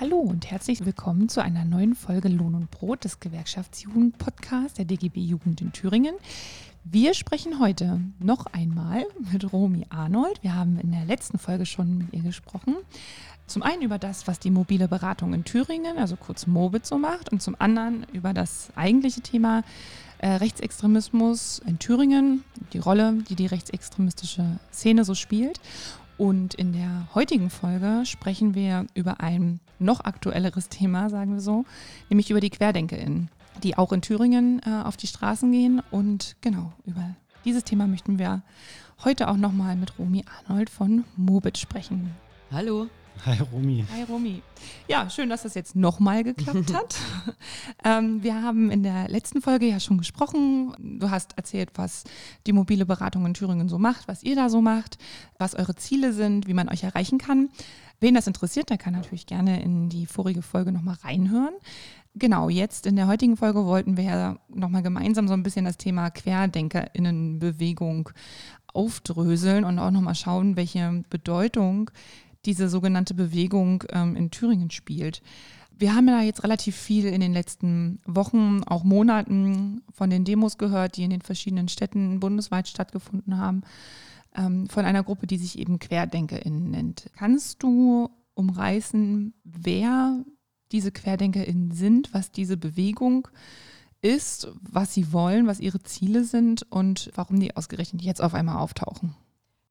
Hallo und herzlich willkommen zu einer neuen Folge Lohn und Brot des Gewerkschaftsjugend-Podcasts der DGB Jugend in Thüringen. Wir sprechen heute noch einmal mit Romy Arnold. Wir haben in der letzten Folge schon mit ihr gesprochen. Zum einen über das, was die mobile Beratung in Thüringen, also kurz Mobit, so macht, und zum anderen über das eigentliche Thema äh, Rechtsextremismus in Thüringen, die Rolle, die die rechtsextremistische Szene so spielt. Und in der heutigen Folge sprechen wir über ein noch aktuelleres Thema, sagen wir so, nämlich über die QuerdenkerInnen, die auch in Thüringen äh, auf die Straßen gehen. Und genau, über dieses Thema möchten wir heute auch nochmal mit Romy Arnold von Mobit sprechen. Hallo. Hi Romy. Hi Romy. Ja, schön, dass das jetzt nochmal geklappt hat. ähm, wir haben in der letzten Folge ja schon gesprochen. Du hast erzählt, was die mobile Beratung in Thüringen so macht, was ihr da so macht, was eure Ziele sind, wie man euch erreichen kann. Wen das interessiert, der kann natürlich gerne in die vorige Folge nochmal reinhören. Genau, jetzt in der heutigen Folge wollten wir ja nochmal gemeinsam so ein bisschen das Thema QuerdenkerInnenbewegung aufdröseln und auch nochmal schauen, welche Bedeutung diese sogenannte Bewegung ähm, in Thüringen spielt. Wir haben ja jetzt relativ viel in den letzten Wochen, auch Monaten von den Demos gehört, die in den verschiedenen Städten bundesweit stattgefunden haben, ähm, von einer Gruppe, die sich eben QuerdenkerInnen nennt. Kannst du umreißen, wer diese QuerdenkerInnen sind, was diese Bewegung ist, was sie wollen, was ihre Ziele sind und warum die ausgerechnet jetzt auf einmal auftauchen?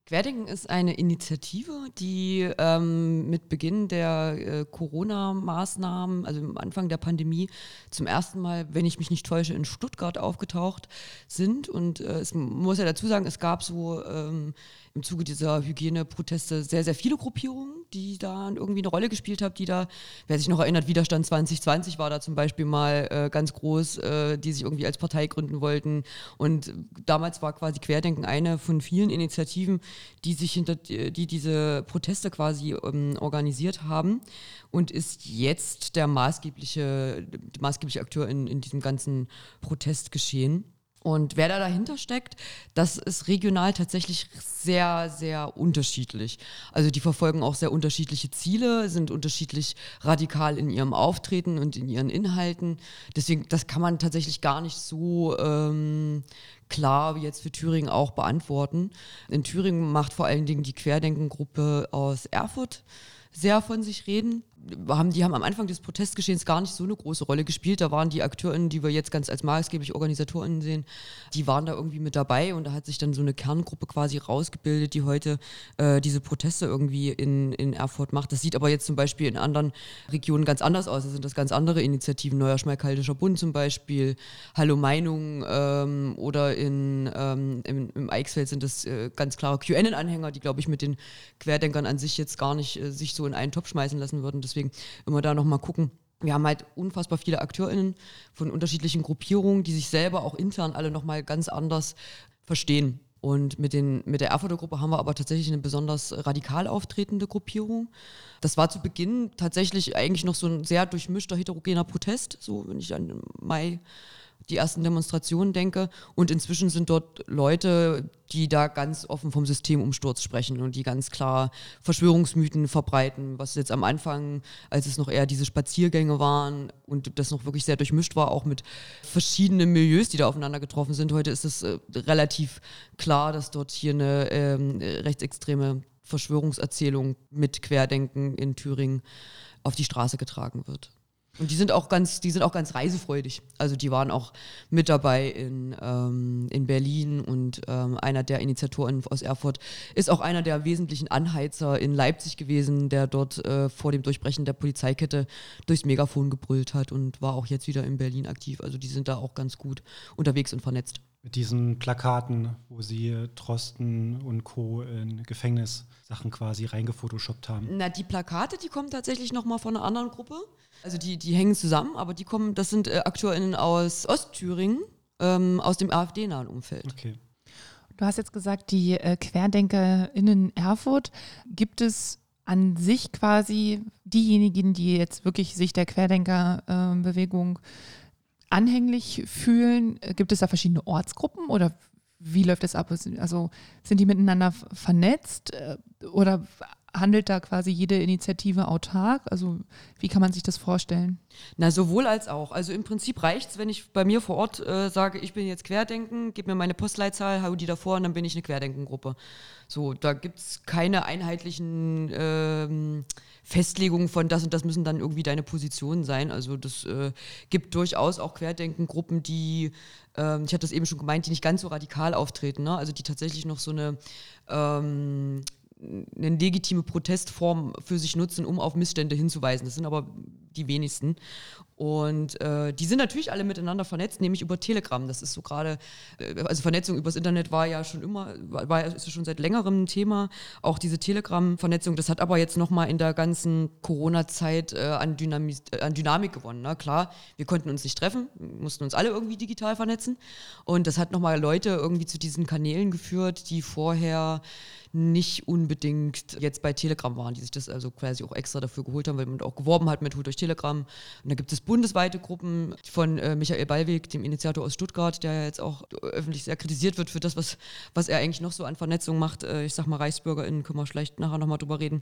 Querdenken ist eine Initiative, die ähm, mit Beginn der äh, Corona-Maßnahmen, also am Anfang der Pandemie, zum ersten Mal, wenn ich mich nicht täusche, in Stuttgart aufgetaucht sind. Und äh, es muss ja dazu sagen, es gab so ähm, im Zuge dieser Hygieneproteste sehr, sehr viele Gruppierungen, die da irgendwie eine Rolle gespielt haben, die da, wer sich noch erinnert, Widerstand 2020 war da zum Beispiel mal äh, ganz groß, äh, die sich irgendwie als Partei gründen wollten. Und damals war quasi Querdenken eine von vielen Initiativen, die sich hinter, die diese Proteste quasi ähm, organisiert haben und ist jetzt der maßgebliche, maßgebliche Akteur in, in diesem ganzen Protestgeschehen. Und wer da dahinter steckt, das ist regional tatsächlich sehr, sehr unterschiedlich. Also die verfolgen auch sehr unterschiedliche Ziele, sind unterschiedlich radikal in ihrem Auftreten und in ihren Inhalten. Deswegen, das kann man tatsächlich gar nicht so ähm, klar wie jetzt für Thüringen auch beantworten. In Thüringen macht vor allen Dingen die Querdenkengruppe aus Erfurt sehr von sich reden haben, die haben am Anfang des Protestgeschehens gar nicht so eine große Rolle gespielt. Da waren die AkteurInnen, die wir jetzt ganz als maßgeblich OrganisatorInnen sehen, die waren da irgendwie mit dabei und da hat sich dann so eine Kerngruppe quasi rausgebildet, die heute äh, diese Proteste irgendwie in, in Erfurt macht. Das sieht aber jetzt zum Beispiel in anderen Regionen ganz anders aus. Da sind das ganz andere Initiativen, Neuer Schmalkaldischer Bund zum Beispiel, Hallo Meinung ähm, oder in, ähm, im, im Eichsfeld sind das äh, ganz klare QN-Anhänger, die, glaube ich, mit den Querdenkern an sich jetzt gar nicht äh, sich so in einen Topf schmeißen lassen würden. Deswegen Deswegen immer da nochmal gucken. Wir haben halt unfassbar viele AkteurInnen von unterschiedlichen Gruppierungen, die sich selber auch intern alle nochmal ganz anders verstehen. Und mit, den, mit der Erfurter Gruppe haben wir aber tatsächlich eine besonders radikal auftretende Gruppierung. Das war zu Beginn tatsächlich eigentlich noch so ein sehr durchmischter, heterogener Protest, so wenn ich an Mai die ersten Demonstrationen denke. Und inzwischen sind dort Leute, die da ganz offen vom Systemumsturz sprechen und die ganz klar Verschwörungsmythen verbreiten, was jetzt am Anfang, als es noch eher diese Spaziergänge waren und das noch wirklich sehr durchmischt war, auch mit verschiedenen Milieus, die da aufeinander getroffen sind. Heute ist es äh, relativ klar, dass dort hier eine ähm, rechtsextreme Verschwörungserzählung mit Querdenken in Thüringen auf die Straße getragen wird. Und die sind auch ganz, die sind auch ganz reisefreudig. Also die waren auch mit dabei in, ähm, in Berlin und ähm, einer der Initiatoren aus Erfurt ist auch einer der wesentlichen Anheizer in Leipzig gewesen, der dort äh, vor dem Durchbrechen der Polizeikette durchs Megafon gebrüllt hat und war auch jetzt wieder in Berlin aktiv. Also die sind da auch ganz gut unterwegs und vernetzt. Mit diesen Plakaten, wo sie Trosten und Co. in Gefängnissachen quasi reingefotoshoppt haben. Na, die Plakate, die kommen tatsächlich nochmal von einer anderen Gruppe. Also die, die hängen zusammen, aber die kommen, das sind äh, AkteurInnen aus Ostthüringen, ähm, aus dem AfD-nahen Umfeld. Okay. Du hast jetzt gesagt, die äh, QuerdenkerInnen Erfurt. Gibt es an sich quasi diejenigen, die jetzt wirklich sich der Querdenkerbewegung äh, anhänglich fühlen? Gibt es da verschiedene Ortsgruppen oder wie läuft das ab? Also sind die miteinander vernetzt äh, oder handelt da quasi jede Initiative autark? Also wie kann man sich das vorstellen? Na, sowohl als auch. Also im Prinzip reicht es, wenn ich bei mir vor Ort äh, sage, ich bin jetzt Querdenken, gib mir meine Postleitzahl, hau die davor und dann bin ich eine Querdenkengruppe. So, da gibt es keine einheitlichen ähm, Festlegungen von das und das müssen dann irgendwie deine Positionen sein. Also das äh, gibt durchaus auch Querdenkengruppen, die, ähm, ich hatte das eben schon gemeint, die nicht ganz so radikal auftreten, ne? also die tatsächlich noch so eine ähm, eine legitime Protestform für sich nutzen, um auf Missstände hinzuweisen. Das sind aber die wenigsten. Und äh, die sind natürlich alle miteinander vernetzt, nämlich über Telegram. Das ist so gerade, äh, also Vernetzung übers Internet war ja schon immer, war, ist schon seit längerem ein Thema. Auch diese Telegram-Vernetzung, das hat aber jetzt nochmal in der ganzen Corona-Zeit äh, an, äh, an, Dynamik gewonnen. Ne? Klar, wir konnten uns nicht treffen, mussten uns alle irgendwie digital vernetzen. Und das hat nochmal Leute irgendwie zu diesen Kanälen geführt, die vorher nicht unbedingt jetzt bei Telegram waren, die sich das also quasi auch extra dafür geholt haben, weil man auch geworben hat mit Holt durch Telegram. Und da gibt es bundesweite Gruppen von äh, Michael Ballweg, dem Initiator aus Stuttgart, der jetzt auch öffentlich sehr kritisiert wird für das, was, was er eigentlich noch so an Vernetzung macht. Äh, ich sag mal, ReichsbürgerInnen können wir vielleicht nachher nochmal drüber reden.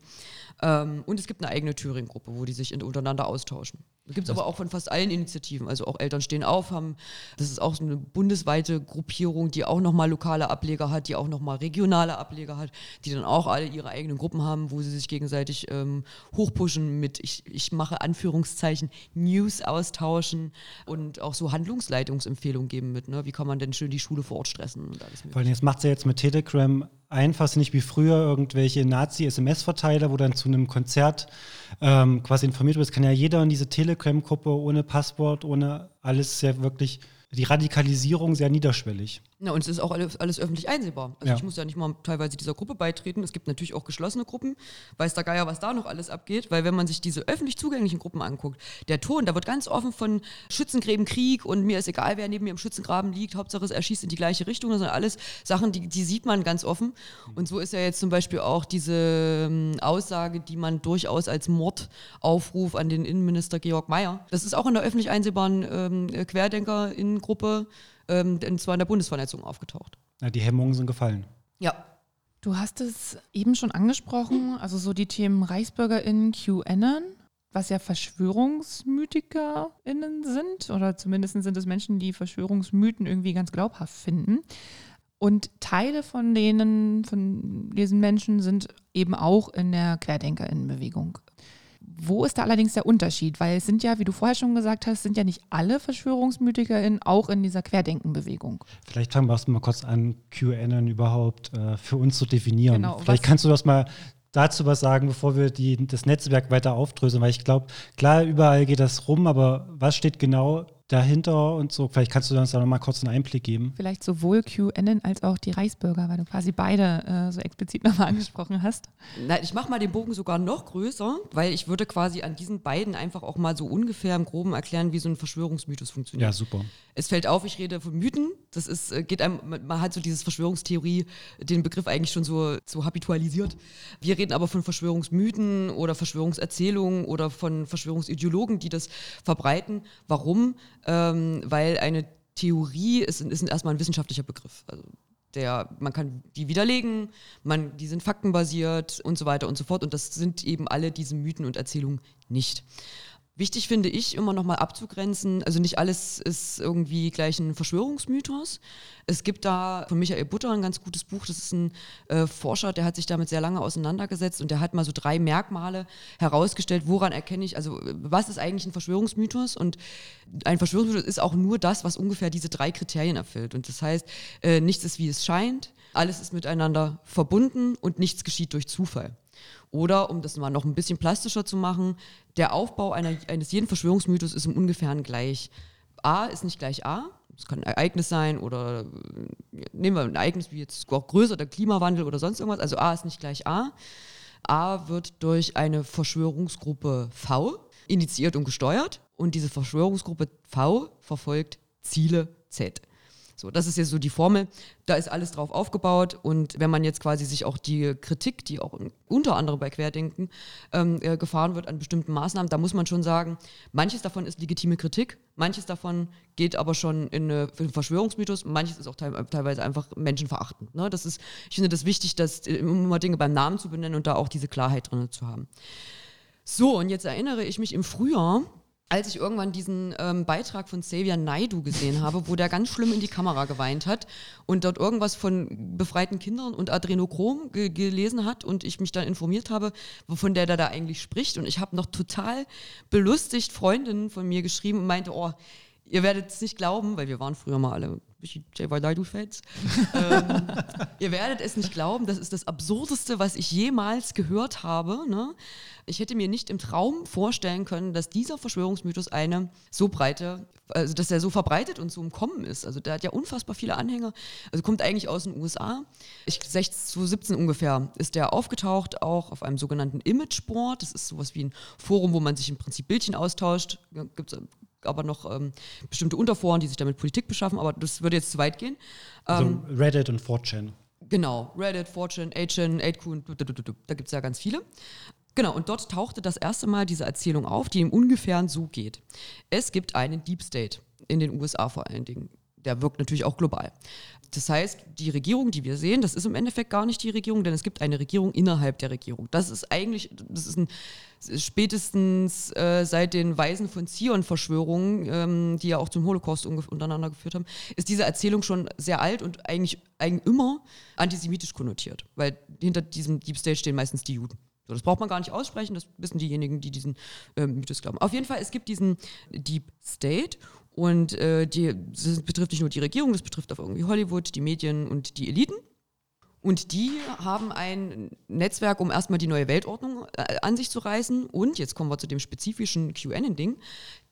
Ähm, und es gibt eine eigene Thüringen-Gruppe, wo die sich in, untereinander austauschen. Gibt es aber auch von fast allen Initiativen. Also auch Eltern stehen auf, haben, das ist auch so eine bundesweite Gruppierung, die auch nochmal lokale Ableger hat, die auch nochmal regionale Ableger hat, die dann auch alle ihre eigenen Gruppen haben, wo sie sich gegenseitig ähm, hochpushen mit, ich, ich mache Anführungszeichen, News austauschen und auch so Handlungsleitungsempfehlungen geben mit, ne? wie kann man denn schön die Schule vor Ort stressen und alles Vor allem, das macht sie ja jetzt mit Telegram einfach, nicht wie früher irgendwelche Nazi-SMS-Verteiler, wo dann zu einem Konzert ähm, quasi informiert wird. Das kann ja jeder in diese Telegram-Gruppe ohne Passwort, ohne alles sehr wirklich die Radikalisierung sehr niederschwellig. Ja, und es ist auch alles, alles öffentlich einsehbar. Also ja. ich muss ja nicht mal teilweise dieser Gruppe beitreten. Es gibt natürlich auch geschlossene Gruppen. Weiß der Geier, was da noch alles abgeht. Weil wenn man sich diese öffentlich zugänglichen Gruppen anguckt, der Ton, da wird ganz offen von Schützengräben Krieg und mir ist egal, wer neben mir im Schützengraben liegt. Hauptsache es erschießt in die gleiche Richtung. Das sind alles Sachen, die, die sieht man ganz offen. Und so ist ja jetzt zum Beispiel auch diese ähm, Aussage, die man durchaus als Mordaufruf an den Innenminister Georg Mayer. Das ist auch in der öffentlich einsehbaren ähm, Querdenker-Gruppe ähm, und zwar in der Bundesvernetzung aufgetaucht. Ja, die Hemmungen sind gefallen. Ja. Du hast es eben schon angesprochen, also so die Themen ReichsbürgerInnen, QAnon, was ja VerschwörungsmythikerInnen sind, oder zumindest sind es Menschen, die Verschwörungsmythen irgendwie ganz glaubhaft finden. Und Teile von denen, von diesen Menschen sind eben auch in der QuerdenkerInnenbewegung wo ist da allerdings der Unterschied? Weil es sind ja, wie du vorher schon gesagt hast, sind ja nicht alle VerschwörungsmythikerInnen auch in dieser Querdenkenbewegung. Vielleicht fangen wir mal kurz an, QAnon überhaupt äh, für uns zu definieren. Genau, Vielleicht kannst du das mal dazu was sagen, bevor wir die, das Netzwerk weiter aufdröseln, weil ich glaube, klar, überall geht das rum, aber was steht genau dahinter und so. Vielleicht kannst du uns da nochmal kurz einen Einblick geben. Vielleicht sowohl QAnon als auch die Reichsbürger, weil du quasi beide äh, so explizit nochmal angesprochen hast. Na, ich mache mal den Bogen sogar noch größer, weil ich würde quasi an diesen beiden einfach auch mal so ungefähr im Groben erklären, wie so ein Verschwörungsmythos funktioniert. Ja, super. Es fällt auf, ich rede von Mythen. Das ist, äh, geht einem, man hat so dieses Verschwörungstheorie, den Begriff eigentlich schon so, so habitualisiert. Wir reden aber von Verschwörungsmythen oder Verschwörungserzählungen oder von Verschwörungsideologen, die das verbreiten. Warum? Ähm, weil eine Theorie ist, ist erstmal ein wissenschaftlicher Begriff. Also der, man kann die widerlegen, man, die sind faktenbasiert und so weiter und so fort. Und das sind eben alle diese Mythen und Erzählungen nicht. Wichtig finde ich immer nochmal abzugrenzen, also nicht alles ist irgendwie gleich ein Verschwörungsmythos. Es gibt da von Michael Butter ein ganz gutes Buch, das ist ein äh, Forscher, der hat sich damit sehr lange auseinandergesetzt und der hat mal so drei Merkmale herausgestellt, woran erkenne ich, also was ist eigentlich ein Verschwörungsmythos und ein Verschwörungsmythos ist auch nur das, was ungefähr diese drei Kriterien erfüllt. Und das heißt, äh, nichts ist wie es scheint, alles ist miteinander verbunden und nichts geschieht durch Zufall. Oder, um das mal noch ein bisschen plastischer zu machen, der Aufbau einer, eines jeden Verschwörungsmythos ist im Ungefähren gleich. A ist nicht gleich A. Es kann ein Ereignis sein oder äh, nehmen wir ein Ereignis wie jetzt auch größer, der Klimawandel oder sonst irgendwas. Also A ist nicht gleich A. A wird durch eine Verschwörungsgruppe V initiiert und gesteuert und diese Verschwörungsgruppe V verfolgt Ziele Z. So, das ist jetzt so die Formel. Da ist alles drauf aufgebaut und wenn man jetzt quasi sich auch die Kritik, die auch unter anderem bei Querdenken ähm, äh, gefahren wird an bestimmten Maßnahmen, da muss man schon sagen, manches davon ist legitime Kritik, manches davon geht aber schon in, eine, in einen Verschwörungsmythos, manches ist auch te teilweise einfach menschenverachtend. Ne? Das ist, ich finde das wichtig, dass äh, immer Dinge beim Namen zu benennen und da auch diese Klarheit drin zu haben. So, und jetzt erinnere ich mich im Frühjahr, als ich irgendwann diesen ähm, Beitrag von Xavier Naidu gesehen habe, wo der ganz schlimm in die Kamera geweint hat und dort irgendwas von befreiten Kindern und Adrenochrom ge gelesen hat und ich mich dann informiert habe, wovon der da, da eigentlich spricht. Und ich habe noch total belustigt Freundinnen von mir geschrieben und meinte, oh, ihr werdet es nicht glauben, weil wir waren früher mal alle J.Y. Naidu-Fans. ähm, ihr werdet es nicht glauben, das ist das Absurdeste, was ich jemals gehört habe. Ne? Ich hätte mir nicht im Traum vorstellen können, dass dieser Verschwörungsmythos eine so breite, also dass er so verbreitet und so im Kommen ist. Also der hat ja unfassbar viele Anhänger. Also kommt eigentlich aus den USA. Ich, 2017 ungefähr ist der aufgetaucht, auch auf einem sogenannten Imageboard. Das ist sowas wie ein Forum, wo man sich im Prinzip Bildchen austauscht. Gibt es aber noch ähm, bestimmte Unterforen, die sich damit Politik beschaffen, aber das würde jetzt zu weit gehen. Also ähm, also Reddit und 4chan. Genau, Reddit, 4chan, 8chan, 8kun, da gibt es ja ganz viele. Genau, und dort tauchte das erste Mal diese Erzählung auf, die im Ungefähren so geht. Es gibt einen Deep State, in den USA vor allen Dingen. Der wirkt natürlich auch global. Das heißt, die Regierung, die wir sehen, das ist im Endeffekt gar nicht die Regierung, denn es gibt eine Regierung innerhalb der Regierung. Das ist eigentlich, das ist ein spätestens äh, seit den Weisen von Zion-Verschwörungen, ähm, die ja auch zum Holocaust untereinander geführt haben, ist diese Erzählung schon sehr alt und eigentlich, eigentlich immer antisemitisch konnotiert, weil hinter diesem Deep State stehen meistens die Juden. So, das braucht man gar nicht aussprechen, das wissen diejenigen, die diesen ähm, Mythos glauben. Auf jeden Fall, es gibt diesen Deep State und äh, die, das betrifft nicht nur die Regierung, das betrifft auch irgendwie Hollywood, die Medien und die Eliten. Und die haben ein Netzwerk, um erstmal die neue Weltordnung äh, an sich zu reißen. Und jetzt kommen wir zu dem spezifischen QAnon-Ding.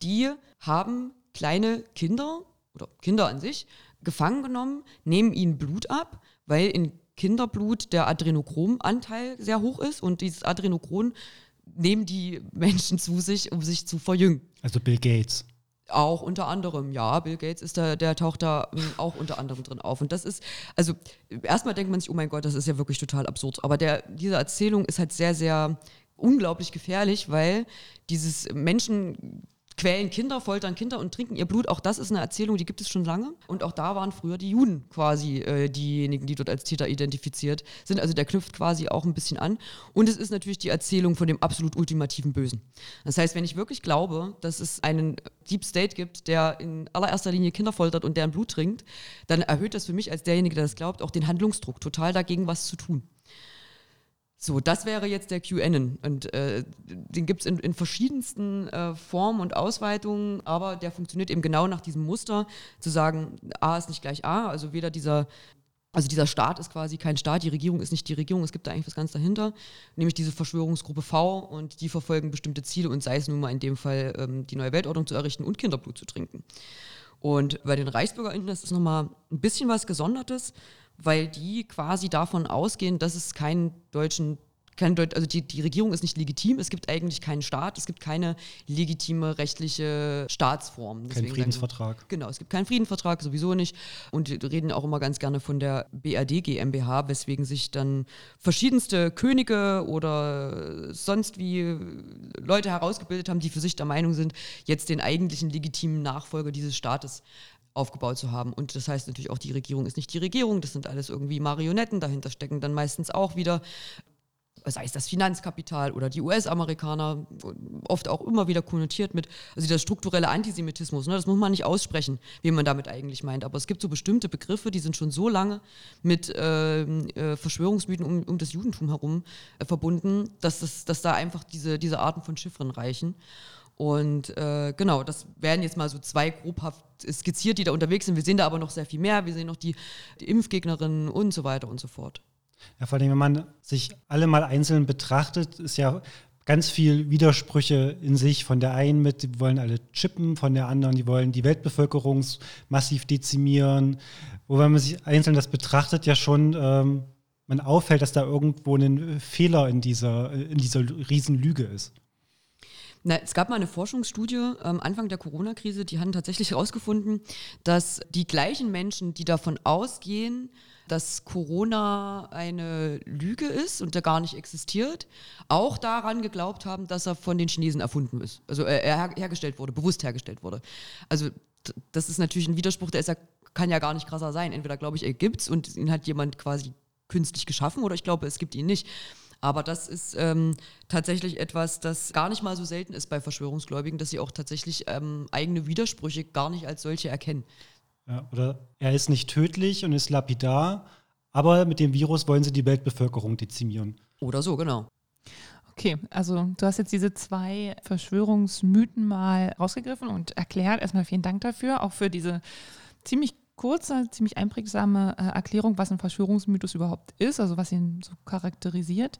Die haben kleine Kinder oder Kinder an sich gefangen genommen, nehmen ihnen Blut ab, weil in Kinderblut der Adrenochromanteil sehr hoch ist und dieses Adrenochrom nehmen die Menschen zu sich, um sich zu verjüngen. Also Bill Gates. Auch unter anderem, ja, Bill Gates ist da, der taucht da ähm, auch unter anderem drin auf. Und das ist, also erstmal denkt man sich, oh mein Gott, das ist ja wirklich total absurd. Aber der, diese Erzählung ist halt sehr, sehr unglaublich gefährlich, weil dieses Menschen quälen Kinder, foltern Kinder und trinken ihr Blut. Auch das ist eine Erzählung, die gibt es schon lange. Und auch da waren früher die Juden quasi äh, diejenigen, die dort als Täter identifiziert sind. Also der knüpft quasi auch ein bisschen an. Und es ist natürlich die Erzählung von dem absolut ultimativen Bösen. Das heißt, wenn ich wirklich glaube, dass es einen Deep State gibt, der in allererster Linie Kinder foltert und deren Blut trinkt, dann erhöht das für mich als derjenige, der das glaubt, auch den Handlungsdruck, total dagegen was zu tun. So, das wäre jetzt der QAnon. Und äh, den gibt es in, in, verschiedensten äh, Formen und Ausweitungen, aber der funktioniert eben genau nach diesem Muster, zu sagen, A ist nicht gleich A, also weder dieser, also dieser Staat ist quasi kein Staat, die Regierung ist nicht die Regierung, es gibt da eigentlich was ganz dahinter, nämlich diese Verschwörungsgruppe V und die verfolgen bestimmte Ziele und sei es nun mal in dem Fall ähm, die neue Weltordnung zu errichten und Kinderblut zu trinken. Und bei den ReichsbürgerInnen ist das nochmal ein bisschen was Gesondertes, weil die quasi davon ausgehen, dass es keinen deutschen kein Deut also die, die Regierung ist nicht legitim, es gibt eigentlich keinen Staat, es gibt keine legitime rechtliche Staatsform. Deswegen kein Friedensvertrag. Wir, genau, es gibt keinen Friedensvertrag, sowieso nicht. Und wir reden auch immer ganz gerne von der BRD GmbH, weswegen sich dann verschiedenste Könige oder sonst wie Leute herausgebildet haben, die für sich der Meinung sind, jetzt den eigentlichen legitimen Nachfolger dieses Staates aufgebaut zu haben. Und das heißt natürlich auch, die Regierung ist nicht die Regierung, das sind alles irgendwie Marionetten, dahinter stecken dann meistens auch wieder sei es das Finanzkapital oder die US-Amerikaner, oft auch immer wieder konnotiert mit, also der strukturelle Antisemitismus, ne, das muss man nicht aussprechen, wie man damit eigentlich meint, aber es gibt so bestimmte Begriffe, die sind schon so lange mit äh, äh, Verschwörungsmythen um, um, das Judentum herum äh, verbunden, dass, das, dass da einfach diese, diese Arten von Chiffren reichen. Und äh, genau, das werden jetzt mal so zwei grobhaft skizziert, die da unterwegs sind. Wir sehen da aber noch sehr viel mehr. Wir sehen noch die, die Impfgegnerinnen und so weiter und so fort. Ja, vor allem, wenn man sich alle mal einzeln betrachtet, ist ja ganz viel Widersprüche in sich. Von der einen mit, die wollen alle chippen, von der anderen, die wollen die Weltbevölkerung massiv dezimieren. Wo wenn man sich einzeln das betrachtet, ja schon ähm, man auffällt, dass da irgendwo ein Fehler in dieser, in dieser Riesenlüge ist. Na, es gab mal eine Forschungsstudie am ähm, Anfang der Corona-Krise, die haben tatsächlich herausgefunden, dass die gleichen Menschen, die davon ausgehen, dass Corona eine Lüge ist und der gar nicht existiert, auch daran geglaubt haben, dass er von den Chinesen erfunden ist. Also äh, er hergestellt wurde, bewusst hergestellt wurde. Also das ist natürlich ein Widerspruch, der ist ja, kann ja gar nicht krasser sein. Entweder glaube ich, er gibt es und ihn hat jemand quasi künstlich geschaffen oder ich glaube, es gibt ihn nicht. Aber das ist ähm, tatsächlich etwas, das gar nicht mal so selten ist bei Verschwörungsgläubigen, dass sie auch tatsächlich ähm, eigene Widersprüche gar nicht als solche erkennen. Ja, oder er ist nicht tödlich und ist lapidar, aber mit dem Virus wollen sie die Weltbevölkerung dezimieren. Oder so, genau. Okay, also du hast jetzt diese zwei Verschwörungsmythen mal rausgegriffen und erklärt. Erstmal vielen Dank dafür, auch für diese ziemlich kurze, ziemlich einprägsame äh, Erklärung, was ein Verschwörungsmythos überhaupt ist, also was ihn so charakterisiert.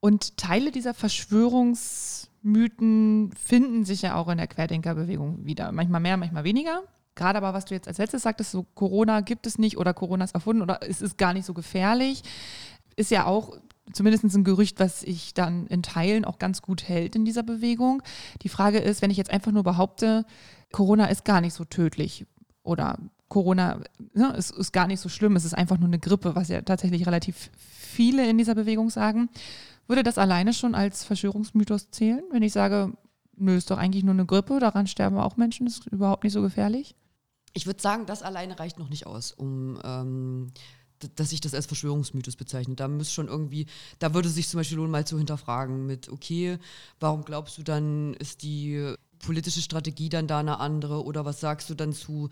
Und Teile dieser Verschwörungsmythen finden sich ja auch in der Querdenkerbewegung wieder. Manchmal mehr, manchmal weniger. Gerade aber, was du jetzt als letztes sagtest, so Corona gibt es nicht oder Corona ist erfunden oder es ist gar nicht so gefährlich, ist ja auch zumindest ein Gerücht, was sich dann in Teilen auch ganz gut hält in dieser Bewegung. Die Frage ist, wenn ich jetzt einfach nur behaupte, Corona ist gar nicht so tödlich oder Corona ne, ist, ist gar nicht so schlimm, es ist einfach nur eine Grippe, was ja tatsächlich relativ viele in dieser Bewegung sagen. Würde das alleine schon als Verschwörungsmythos zählen, wenn ich sage, nö, ist doch eigentlich nur eine Grippe, daran sterben auch Menschen, ist überhaupt nicht so gefährlich? Ich würde sagen, das alleine reicht noch nicht aus, um ähm, dass ich das als Verschwörungsmythos bezeichne. Da müsste schon irgendwie, da würde sich zum Beispiel lohnen, mal zu hinterfragen mit, okay, warum glaubst du dann, ist die politische Strategie dann da eine andere oder was sagst du dann zu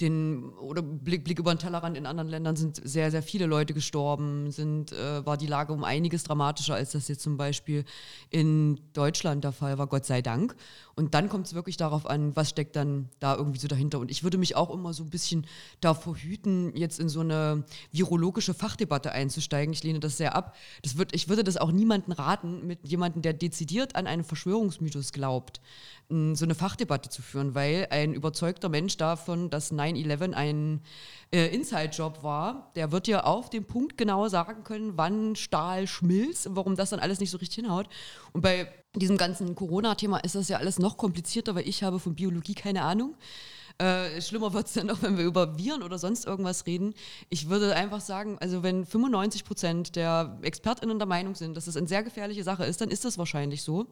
den oder Blick, Blick über den Tellerrand in anderen Ländern sind sehr, sehr viele Leute gestorben, sind, äh, war die Lage um einiges dramatischer, als das jetzt zum Beispiel in Deutschland der Fall war, Gott sei Dank. Und dann kommt es wirklich darauf an, was steckt dann da irgendwie so dahinter. Und ich würde mich auch immer so ein bisschen davor hüten, jetzt in so eine virologische Fachdebatte einzusteigen. Ich lehne das sehr ab. Das wird, ich würde das auch niemandem raten, mit jemandem, der dezidiert an einen Verschwörungsmythos glaubt, so eine Fachdebatte zu führen, weil ein überzeugter Mensch davon, dass 9-11 ein äh, Inside-Job war, der wird ja auf den Punkt genau sagen können, wann Stahl schmilzt und warum das dann alles nicht so richtig hinhaut. Und bei diesem ganzen Corona-Thema ist das ja alles noch komplizierter, weil ich habe von Biologie keine Ahnung. Äh, schlimmer wird es dann auch, wenn wir über Viren oder sonst irgendwas reden. Ich würde einfach sagen, also wenn 95 Prozent der ExpertInnen der Meinung sind, dass es eine sehr gefährliche Sache ist, dann ist das wahrscheinlich so.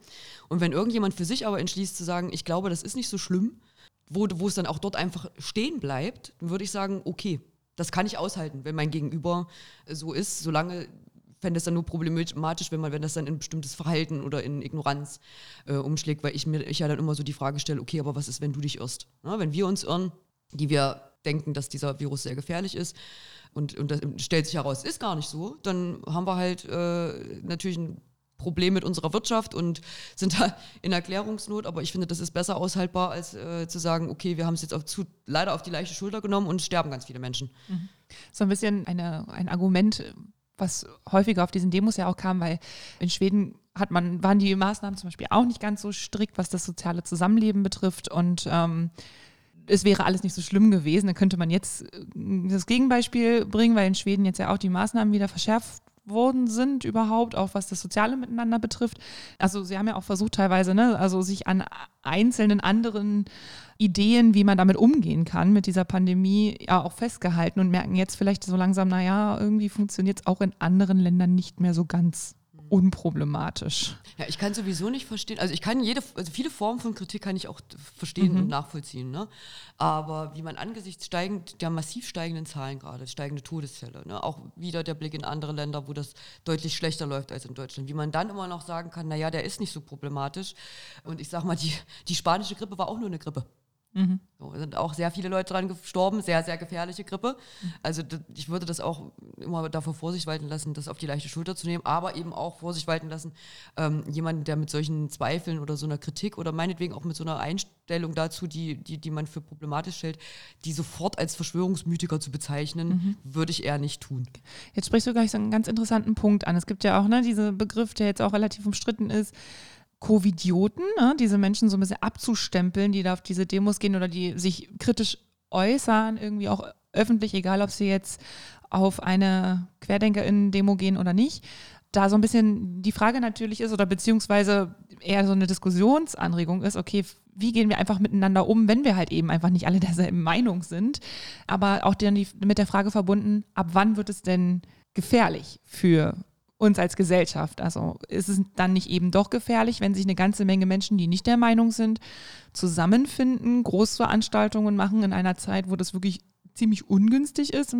Und wenn irgendjemand für sich aber entschließt zu sagen, ich glaube, das ist nicht so schlimm, wo, wo es dann auch dort einfach stehen bleibt, dann würde ich sagen, okay, das kann ich aushalten, wenn mein Gegenüber so ist, solange fände es dann nur problematisch, wenn man, wenn das dann in bestimmtes Verhalten oder in Ignoranz äh, umschlägt, weil ich mir ich ja dann immer so die Frage stelle, okay, aber was ist, wenn du dich irrst? Na, wenn wir uns irren, die wir denken, dass dieser Virus sehr gefährlich ist und, und das stellt sich heraus, ist gar nicht so, dann haben wir halt äh, natürlich ein Problem mit unserer Wirtschaft und sind da in Erklärungsnot, aber ich finde, das ist besser aushaltbar, als äh, zu sagen, okay, wir haben es jetzt auf zu, leider auf die leichte Schulter genommen und sterben ganz viele Menschen. Mhm. So ein bisschen eine, ein Argument, was häufiger auf diesen Demos ja auch kam, weil in Schweden hat man, waren die Maßnahmen zum Beispiel auch nicht ganz so strikt, was das soziale Zusammenleben betrifft und ähm, es wäre alles nicht so schlimm gewesen. Dann könnte man jetzt äh, das Gegenbeispiel bringen, weil in Schweden jetzt ja auch die Maßnahmen wieder verschärft worden sind überhaupt, auch was das soziale Miteinander betrifft. Also sie haben ja auch versucht teilweise, ne, also sich an einzelnen anderen Ideen, wie man damit umgehen kann mit dieser Pandemie, ja auch festgehalten und merken jetzt vielleicht so langsam, naja, irgendwie funktioniert es auch in anderen Ländern nicht mehr so ganz unproblematisch. Ja, ich kann sowieso nicht verstehen, also ich kann jede, also viele Formen von Kritik kann ich auch verstehen mhm. und nachvollziehen, ne? aber wie man angesichts steigend, der massiv steigenden Zahlen gerade, steigende Todesfälle, ne? auch wieder der Blick in andere Länder, wo das deutlich schlechter läuft als in Deutschland, wie man dann immer noch sagen kann, naja, der ist nicht so problematisch und ich sag mal, die, die spanische Grippe war auch nur eine Grippe. Mhm. So, sind auch sehr viele Leute dran gestorben, sehr, sehr gefährliche Grippe. Also ich würde das auch immer davor Vorsicht walten lassen, das auf die leichte Schulter zu nehmen, aber eben auch Vorsicht walten lassen, ähm, jemanden, der mit solchen Zweifeln oder so einer Kritik oder meinetwegen auch mit so einer Einstellung dazu, die, die, die man für problematisch hält, die sofort als Verschwörungsmythiker zu bezeichnen, mhm. würde ich eher nicht tun. Jetzt sprichst du gleich so einen ganz interessanten Punkt an. Es gibt ja auch ne, diesen Begriff, der jetzt auch relativ umstritten ist, Covidioten, ne, diese Menschen so ein bisschen abzustempeln, die da auf diese Demos gehen oder die sich kritisch äußern, irgendwie auch öffentlich, egal ob sie jetzt auf eine Querdenkerinnen-Demo gehen oder nicht. da so ein bisschen die Frage natürlich ist oder beziehungsweise eher so eine Diskussionsanregung ist, okay, wie gehen wir einfach miteinander um, wenn wir halt eben einfach nicht alle derselben Meinung sind, aber auch die, mit der Frage verbunden, ab wann wird es denn gefährlich für uns als Gesellschaft. Also ist es dann nicht eben doch gefährlich, wenn sich eine ganze Menge Menschen, die nicht der Meinung sind, zusammenfinden, Großveranstaltungen machen in einer Zeit, wo das wirklich ziemlich ungünstig ist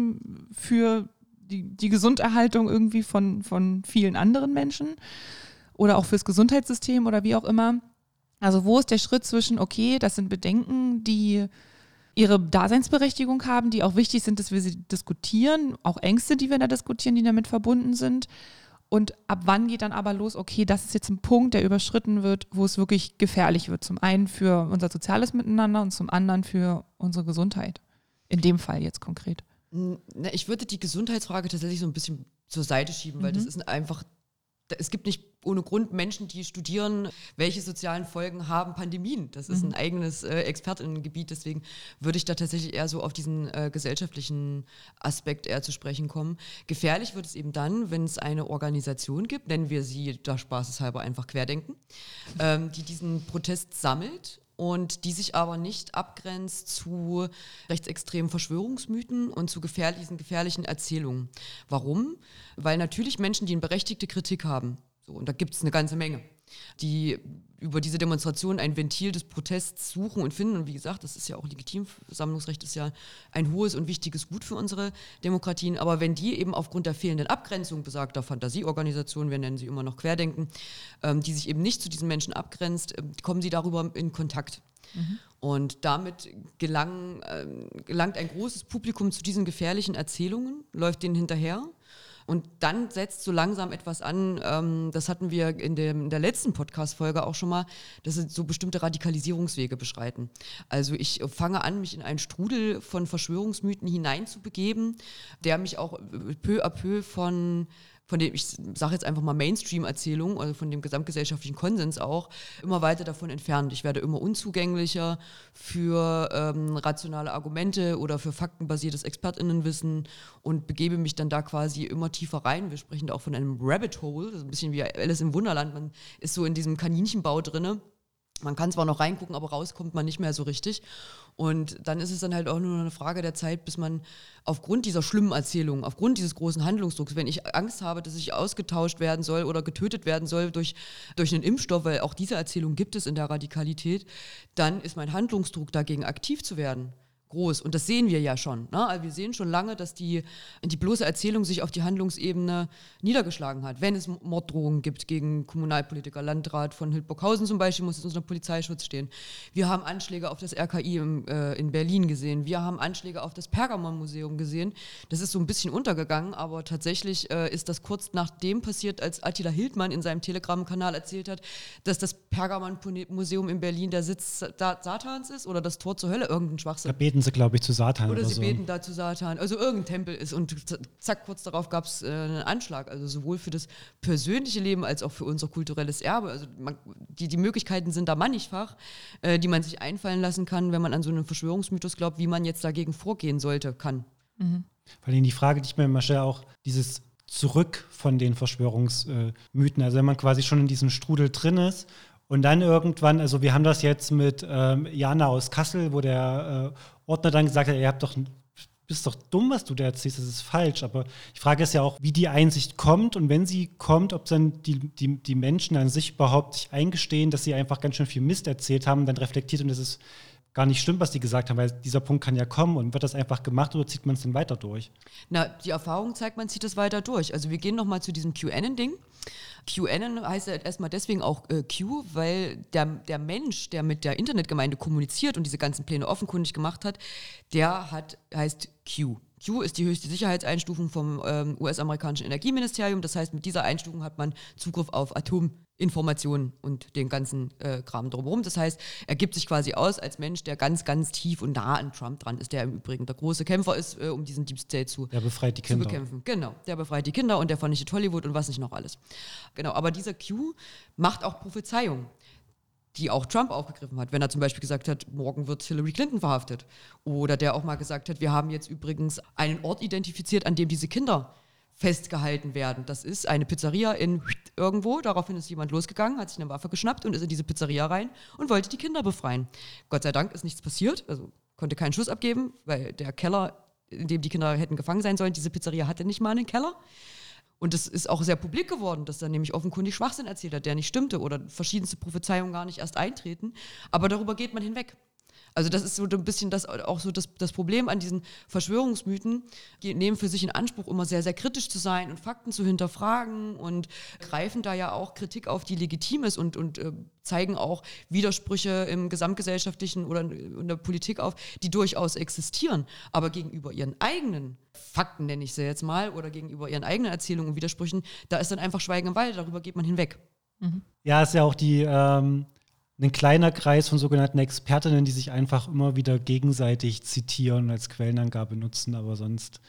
für die, die Gesunderhaltung irgendwie von, von vielen anderen Menschen oder auch fürs Gesundheitssystem oder wie auch immer. Also wo ist der Schritt zwischen, okay, das sind Bedenken, die ihre Daseinsberechtigung haben, die auch wichtig sind, dass wir sie diskutieren, auch Ängste, die wir da diskutieren, die damit verbunden sind. Und ab wann geht dann aber los, okay, das ist jetzt ein Punkt, der überschritten wird, wo es wirklich gefährlich wird. Zum einen für unser soziales Miteinander und zum anderen für unsere Gesundheit. In dem Fall jetzt konkret. Ich würde die Gesundheitsfrage tatsächlich so ein bisschen zur Seite schieben, weil mhm. das ist einfach es gibt nicht ohne Grund Menschen, die studieren, welche sozialen Folgen haben Pandemien. Das ist mhm. ein eigenes äh, Expertinnengebiet. Deswegen würde ich da tatsächlich eher so auf diesen äh, gesellschaftlichen Aspekt eher zu sprechen kommen. Gefährlich wird es eben dann, wenn es eine Organisation gibt, nennen wir sie da spaßeshalber einfach Querdenken, ähm, die diesen Protest sammelt und die sich aber nicht abgrenzt zu rechtsextremen Verschwörungsmythen und zu gefährlichen, gefährlichen Erzählungen. Warum? Weil natürlich Menschen, die eine berechtigte Kritik haben, so, und da gibt es eine ganze Menge, die über diese Demonstration ein Ventil des Protests suchen und finden. Und wie gesagt, das ist ja auch legitim. Versammlungsrecht ist ja ein hohes und wichtiges Gut für unsere Demokratien. Aber wenn die eben aufgrund der fehlenden Abgrenzung besagter Fantasieorganisationen, wir nennen sie immer noch Querdenken, ähm, die sich eben nicht zu diesen Menschen abgrenzt, äh, kommen sie darüber in Kontakt. Mhm. Und damit gelang, äh, gelangt ein großes Publikum zu diesen gefährlichen Erzählungen, läuft denen hinterher und dann setzt so langsam etwas an, ähm, das hatten wir in, dem, in der letzten Podcast-Folge auch schon mal, dass sie so bestimmte Radikalisierungswege beschreiten. Also ich fange an, mich in einen Strudel von Verschwörungsmythen hineinzubegeben, der mich auch peu à peu von von dem, ich sage jetzt einfach mal Mainstream-Erzählung, also von dem gesamtgesellschaftlichen Konsens auch, immer weiter davon entfernt. Ich werde immer unzugänglicher für ähm, rationale Argumente oder für faktenbasiertes ExpertInnenwissen und begebe mich dann da quasi immer tiefer rein. Wir sprechen da auch von einem Rabbit Hole, das ist ein bisschen wie Alice im Wunderland. Man ist so in diesem Kaninchenbau drinne man kann zwar noch reingucken, aber rauskommt man nicht mehr so richtig. Und dann ist es dann halt auch nur eine Frage der Zeit, bis man aufgrund dieser schlimmen Erzählung, aufgrund dieses großen Handlungsdrucks, wenn ich Angst habe, dass ich ausgetauscht werden soll oder getötet werden soll durch, durch einen Impfstoff, weil auch diese Erzählung gibt es in der Radikalität, dann ist mein Handlungsdruck dagegen aktiv zu werden groß. Und das sehen wir ja schon. Ne? Also wir sehen schon lange, dass die, die bloße Erzählung sich auf die Handlungsebene niedergeschlagen hat. Wenn es Morddrohungen gibt gegen Kommunalpolitiker, Landrat von Hildburghausen zum Beispiel, muss es unter Polizeischutz stehen. Wir haben Anschläge auf das RKI im, äh, in Berlin gesehen. Wir haben Anschläge auf das Pergamon-Museum gesehen. Das ist so ein bisschen untergegangen, aber tatsächlich äh, ist das kurz nach dem passiert, als Attila Hildmann in seinem Telegram-Kanal erzählt hat, dass das Pergamon-Museum in Berlin der Sitz Satans ist oder das Tor zur Hölle, irgendein Schwachsinn. Da beten sie, glaube ich, zu Satan. Oder, oder sie so. beten da zu Satan. Also irgendein Tempel ist. Und zack, kurz darauf gab es äh, einen Anschlag. Also sowohl für das persönliche Leben als auch für unser kulturelles Erbe. Also man, die, die Möglichkeiten sind da mannigfach, äh, die man sich einfallen lassen kann, wenn man an so einen Verschwörungsmythos glaubt, wie man jetzt dagegen vorgehen sollte, kann. Mhm. Vor allem die Frage, die ich mir immer stelle, auch dieses zurück von den Verschwörungsmythen. Also wenn man quasi schon in diesem Strudel drin ist und dann irgendwann, also wir haben das jetzt mit ähm, Jana aus Kassel, wo der äh, Ordner dann gesagt hat, ihr habt doch bist doch dumm, was du da erzählst, das ist falsch. Aber ich frage es ja auch, wie die Einsicht kommt und wenn sie kommt, ob dann die, die, die Menschen an sich überhaupt sich eingestehen, dass sie einfach ganz schön viel Mist erzählt haben, dann reflektiert und es ist gar nicht stimmt, was die gesagt haben, weil dieser Punkt kann ja kommen und wird das einfach gemacht oder zieht man es dann weiter durch? Na, die Erfahrung zeigt, man zieht es weiter durch. Also wir gehen nochmal zu diesem QAnon-Ding. QAnon heißt ja erstmal deswegen auch äh, Q, weil der, der Mensch, der mit der Internetgemeinde kommuniziert und diese ganzen Pläne offenkundig gemacht hat, der hat, heißt Q. Q ist die höchste Sicherheitseinstufung vom ähm, US-amerikanischen Energieministerium. Das heißt, mit dieser Einstufung hat man Zugriff auf Atom. Informationen und den ganzen äh, Kram drumherum. Das heißt, er gibt sich quasi aus als Mensch, der ganz, ganz tief und nah an Trump dran ist, der im Übrigen der große Kämpfer ist, äh, um diesen Deep State zu, der befreit die Kinder. bekämpfen. Genau, der befreit die Kinder und der vernichtet Hollywood und was nicht noch alles. Genau, aber dieser Q macht auch Prophezeiungen die auch Trump aufgegriffen hat, wenn er zum Beispiel gesagt hat, morgen wird Hillary Clinton verhaftet. Oder der auch mal gesagt hat, wir haben jetzt übrigens einen Ort identifiziert, an dem diese Kinder festgehalten werden. Das ist eine Pizzeria in irgendwo. Daraufhin ist jemand losgegangen, hat sich eine Waffe geschnappt und ist in diese Pizzeria rein und wollte die Kinder befreien. Gott sei Dank ist nichts passiert, also konnte keinen Schuss abgeben, weil der Keller, in dem die Kinder hätten gefangen sein sollen, diese Pizzeria hatte nicht mal einen Keller. Und es ist auch sehr publik geworden, dass er nämlich offenkundig Schwachsinn erzählt hat, der nicht stimmte oder verschiedenste Prophezeiungen gar nicht erst eintreten. Aber darüber geht man hinweg. Also das ist so ein bisschen das, auch so das, das Problem an diesen Verschwörungsmythen. Die nehmen für sich in Anspruch, immer sehr, sehr kritisch zu sein und Fakten zu hinterfragen und greifen da ja auch Kritik auf, die legitim ist und, und äh, zeigen auch Widersprüche im gesamtgesellschaftlichen oder in der Politik auf, die durchaus existieren. Aber gegenüber ihren eigenen Fakten, nenne ich sie jetzt mal, oder gegenüber ihren eigenen Erzählungen und Widersprüchen, da ist dann einfach Schweigen im Wald, darüber geht man hinweg. Mhm. Ja, ist ja auch die ähm ein kleiner Kreis von sogenannten Expertinnen, die sich einfach immer wieder gegenseitig zitieren und als Quellenangabe nutzen, aber sonst,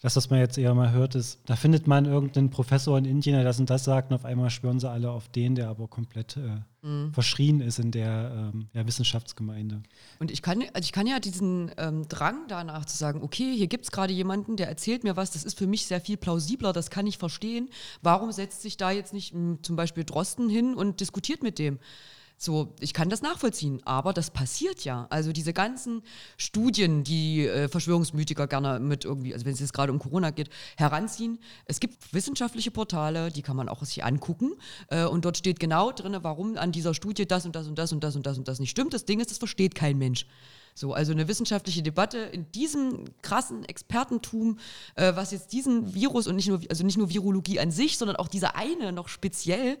das, was man jetzt eher mal hört, ist, da findet man irgendeinen Professor in Indien, der das und das sagt, und auf einmal schwören sie alle auf den, der aber komplett äh, mhm. verschrien ist in der ähm, ja, Wissenschaftsgemeinde. Und ich kann, also ich kann ja diesen ähm, Drang danach zu sagen, okay, hier gibt es gerade jemanden, der erzählt mir was, das ist für mich sehr viel plausibler, das kann ich verstehen. Warum setzt sich da jetzt nicht m, hm, zum Beispiel Drosten hin und diskutiert mit dem? So, ich kann das nachvollziehen, aber das passiert ja. Also diese ganzen Studien, die äh, Verschwörungsmythiker gerne mit irgendwie, also wenn es jetzt gerade um Corona geht, heranziehen. Es gibt wissenschaftliche Portale, die kann man auch sich angucken äh, und dort steht genau drin, warum an dieser Studie das und das und das und das und das und das nicht stimmt. Das Ding ist, das versteht kein Mensch. So, also eine wissenschaftliche Debatte in diesem krassen Expertentum, äh, was jetzt diesen Virus und nicht nur, also nicht nur Virologie an sich, sondern auch diese eine noch speziell,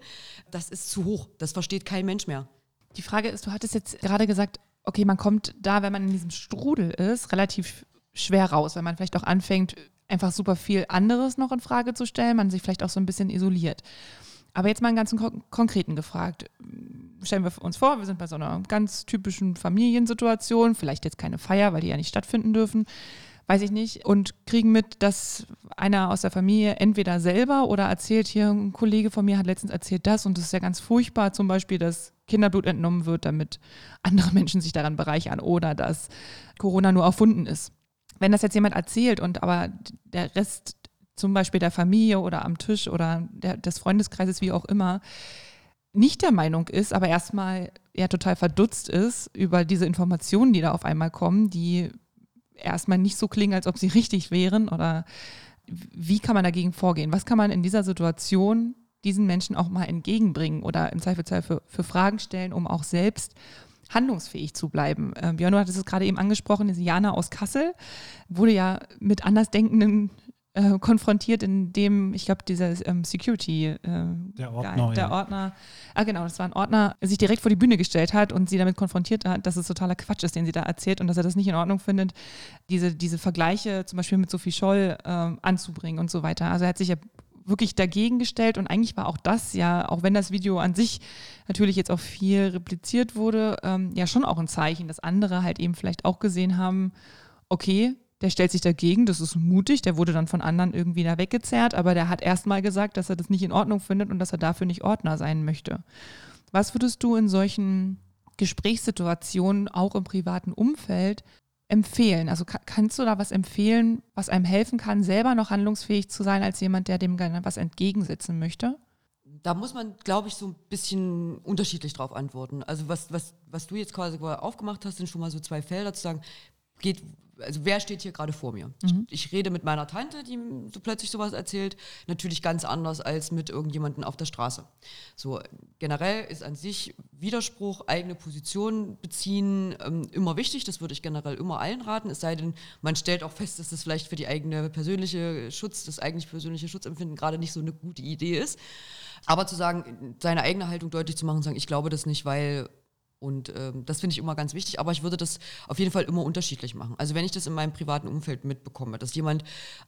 das ist zu hoch. Das versteht kein Mensch mehr. Die Frage ist, du hattest jetzt gerade gesagt, okay, man kommt da, wenn man in diesem Strudel ist, relativ schwer raus, wenn man vielleicht auch anfängt, einfach super viel anderes noch in Frage zu stellen, man sich vielleicht auch so ein bisschen isoliert. Aber jetzt mal einen ganz konkreten gefragt stellen wir uns vor, wir sind bei so einer ganz typischen Familiensituation, vielleicht jetzt keine Feier, weil die ja nicht stattfinden dürfen, weiß ich nicht, und kriegen mit, dass einer aus der Familie entweder selber oder erzählt, hier ein Kollege von mir hat letztens erzählt das und das ist ja ganz furchtbar, zum Beispiel, dass Kinderblut entnommen wird, damit andere Menschen sich daran bereichern oder dass Corona nur erfunden ist. Wenn das jetzt jemand erzählt und aber der Rest zum Beispiel der Familie oder am Tisch oder der, des Freundeskreises, wie auch immer, nicht der Meinung ist, aber erstmal eher total verdutzt ist über diese Informationen, die da auf einmal kommen, die erstmal nicht so klingen, als ob sie richtig wären oder wie kann man dagegen vorgehen? Was kann man in dieser Situation diesen Menschen auch mal entgegenbringen oder im Zweifelsfall für, für Fragen stellen, um auch selbst handlungsfähig zu bleiben. Äh, Björn, du hattest es gerade eben angesprochen, Jana aus Kassel wurde ja mit andersdenkenden äh, konfrontiert, in dem, ich glaube, dieser ähm, Security, äh, der Ordner, der ja. Ordner, ah genau, das war ein Ordner, sich direkt vor die Bühne gestellt hat und sie damit konfrontiert hat, dass es totaler Quatsch ist, den sie da erzählt und dass er das nicht in Ordnung findet, diese, diese Vergleiche zum Beispiel mit Sophie Scholl äh, anzubringen und so weiter. Also er hat sich ja wirklich dagegen gestellt und eigentlich war auch das ja, auch wenn das Video an sich natürlich jetzt auch viel repliziert wurde, ähm, ja schon auch ein Zeichen, dass andere halt eben vielleicht auch gesehen haben, okay, der stellt sich dagegen, das ist mutig, der wurde dann von anderen irgendwie da weggezerrt, aber der hat erstmal gesagt, dass er das nicht in Ordnung findet und dass er dafür nicht Ordner sein möchte. Was würdest du in solchen Gesprächssituationen, auch im privaten Umfeld, empfehlen? Also kannst du da was empfehlen, was einem helfen kann, selber noch handlungsfähig zu sein, als jemand, der dem gerne was entgegensetzen möchte? Da muss man, glaube ich, so ein bisschen unterschiedlich drauf antworten. Also was, was, was du jetzt quasi aufgemacht hast, sind schon mal so zwei Felder zu sagen, geht, also wer steht hier gerade vor mir? Mhm. Ich, ich, rede mit meiner Tante, die so plötzlich sowas erzählt, natürlich ganz anders als mit irgendjemandem auf der Straße. So generell ist an sich Widerspruch, eigene Position beziehen ähm, immer wichtig. Das würde ich generell immer allen raten. Es sei denn, man stellt auch fest, dass das vielleicht für die eigene persönliche Schutz, das eigentlich persönliche Schutzempfinden gerade nicht so eine gute Idee ist. Aber zu sagen, seine eigene Haltung deutlich zu machen, sagen, ich glaube das nicht, weil und ähm, das finde ich immer ganz wichtig, aber ich würde das auf jeden Fall immer unterschiedlich machen. Also wenn ich das in meinem privaten Umfeld mitbekomme, dass jemand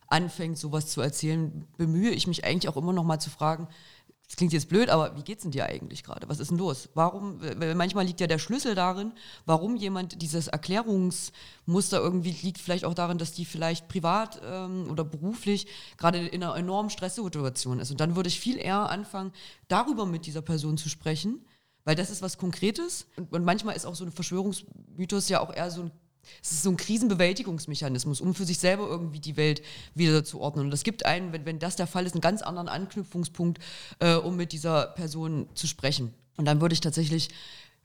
anfängt, sowas zu erzählen, bemühe ich mich eigentlich auch immer noch mal zu fragen, das klingt jetzt blöd, aber wie geht's denn dir eigentlich gerade? Was ist denn los? Warum, manchmal liegt ja der Schlüssel darin, warum jemand dieses Erklärungsmuster irgendwie liegt vielleicht auch darin, dass die vielleicht privat ähm, oder beruflich gerade in einer enormen Stresssituation ist. Und dann würde ich viel eher anfangen, darüber mit dieser Person zu sprechen, weil das ist was Konkretes und, und manchmal ist auch so ein Verschwörungsmythos ja auch eher so ein es ist so ein Krisenbewältigungsmechanismus, um für sich selber irgendwie die Welt wieder zu ordnen. Und es gibt einen, wenn, wenn das der Fall ist, einen ganz anderen Anknüpfungspunkt, äh, um mit dieser Person zu sprechen. Und dann würde ich tatsächlich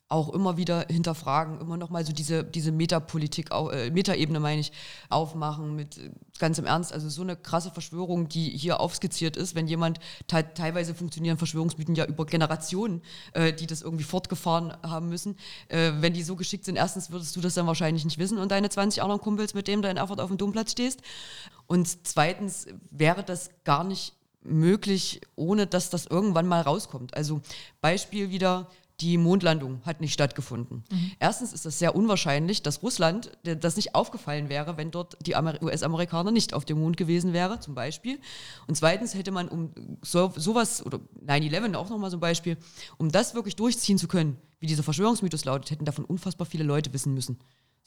auch immer wieder hinterfragen, immer noch mal so diese, diese Metapolitik, äh, Metaebene meine ich, aufmachen mit äh, ganz im Ernst, also so eine krasse Verschwörung, die hier aufskizziert ist, wenn jemand, te teilweise funktionieren Verschwörungsmythen ja über Generationen, äh, die das irgendwie fortgefahren haben müssen, äh, wenn die so geschickt sind, erstens würdest du das dann wahrscheinlich nicht wissen und deine 20 anderen Kumpels, mit denen du in Erfurt auf dem Domplatz stehst. Und zweitens wäre das gar nicht möglich, ohne dass das irgendwann mal rauskommt. Also Beispiel wieder, die Mondlandung hat nicht stattgefunden. Mhm. Erstens ist es sehr unwahrscheinlich, dass Russland das nicht aufgefallen wäre, wenn dort die US-Amerikaner nicht auf dem Mond gewesen wäre, zum Beispiel. Und zweitens hätte man um so, sowas, oder 9-11 auch nochmal so ein Beispiel, um das wirklich durchziehen zu können, wie dieser Verschwörungsmythos lautet, hätten davon unfassbar viele Leute wissen müssen.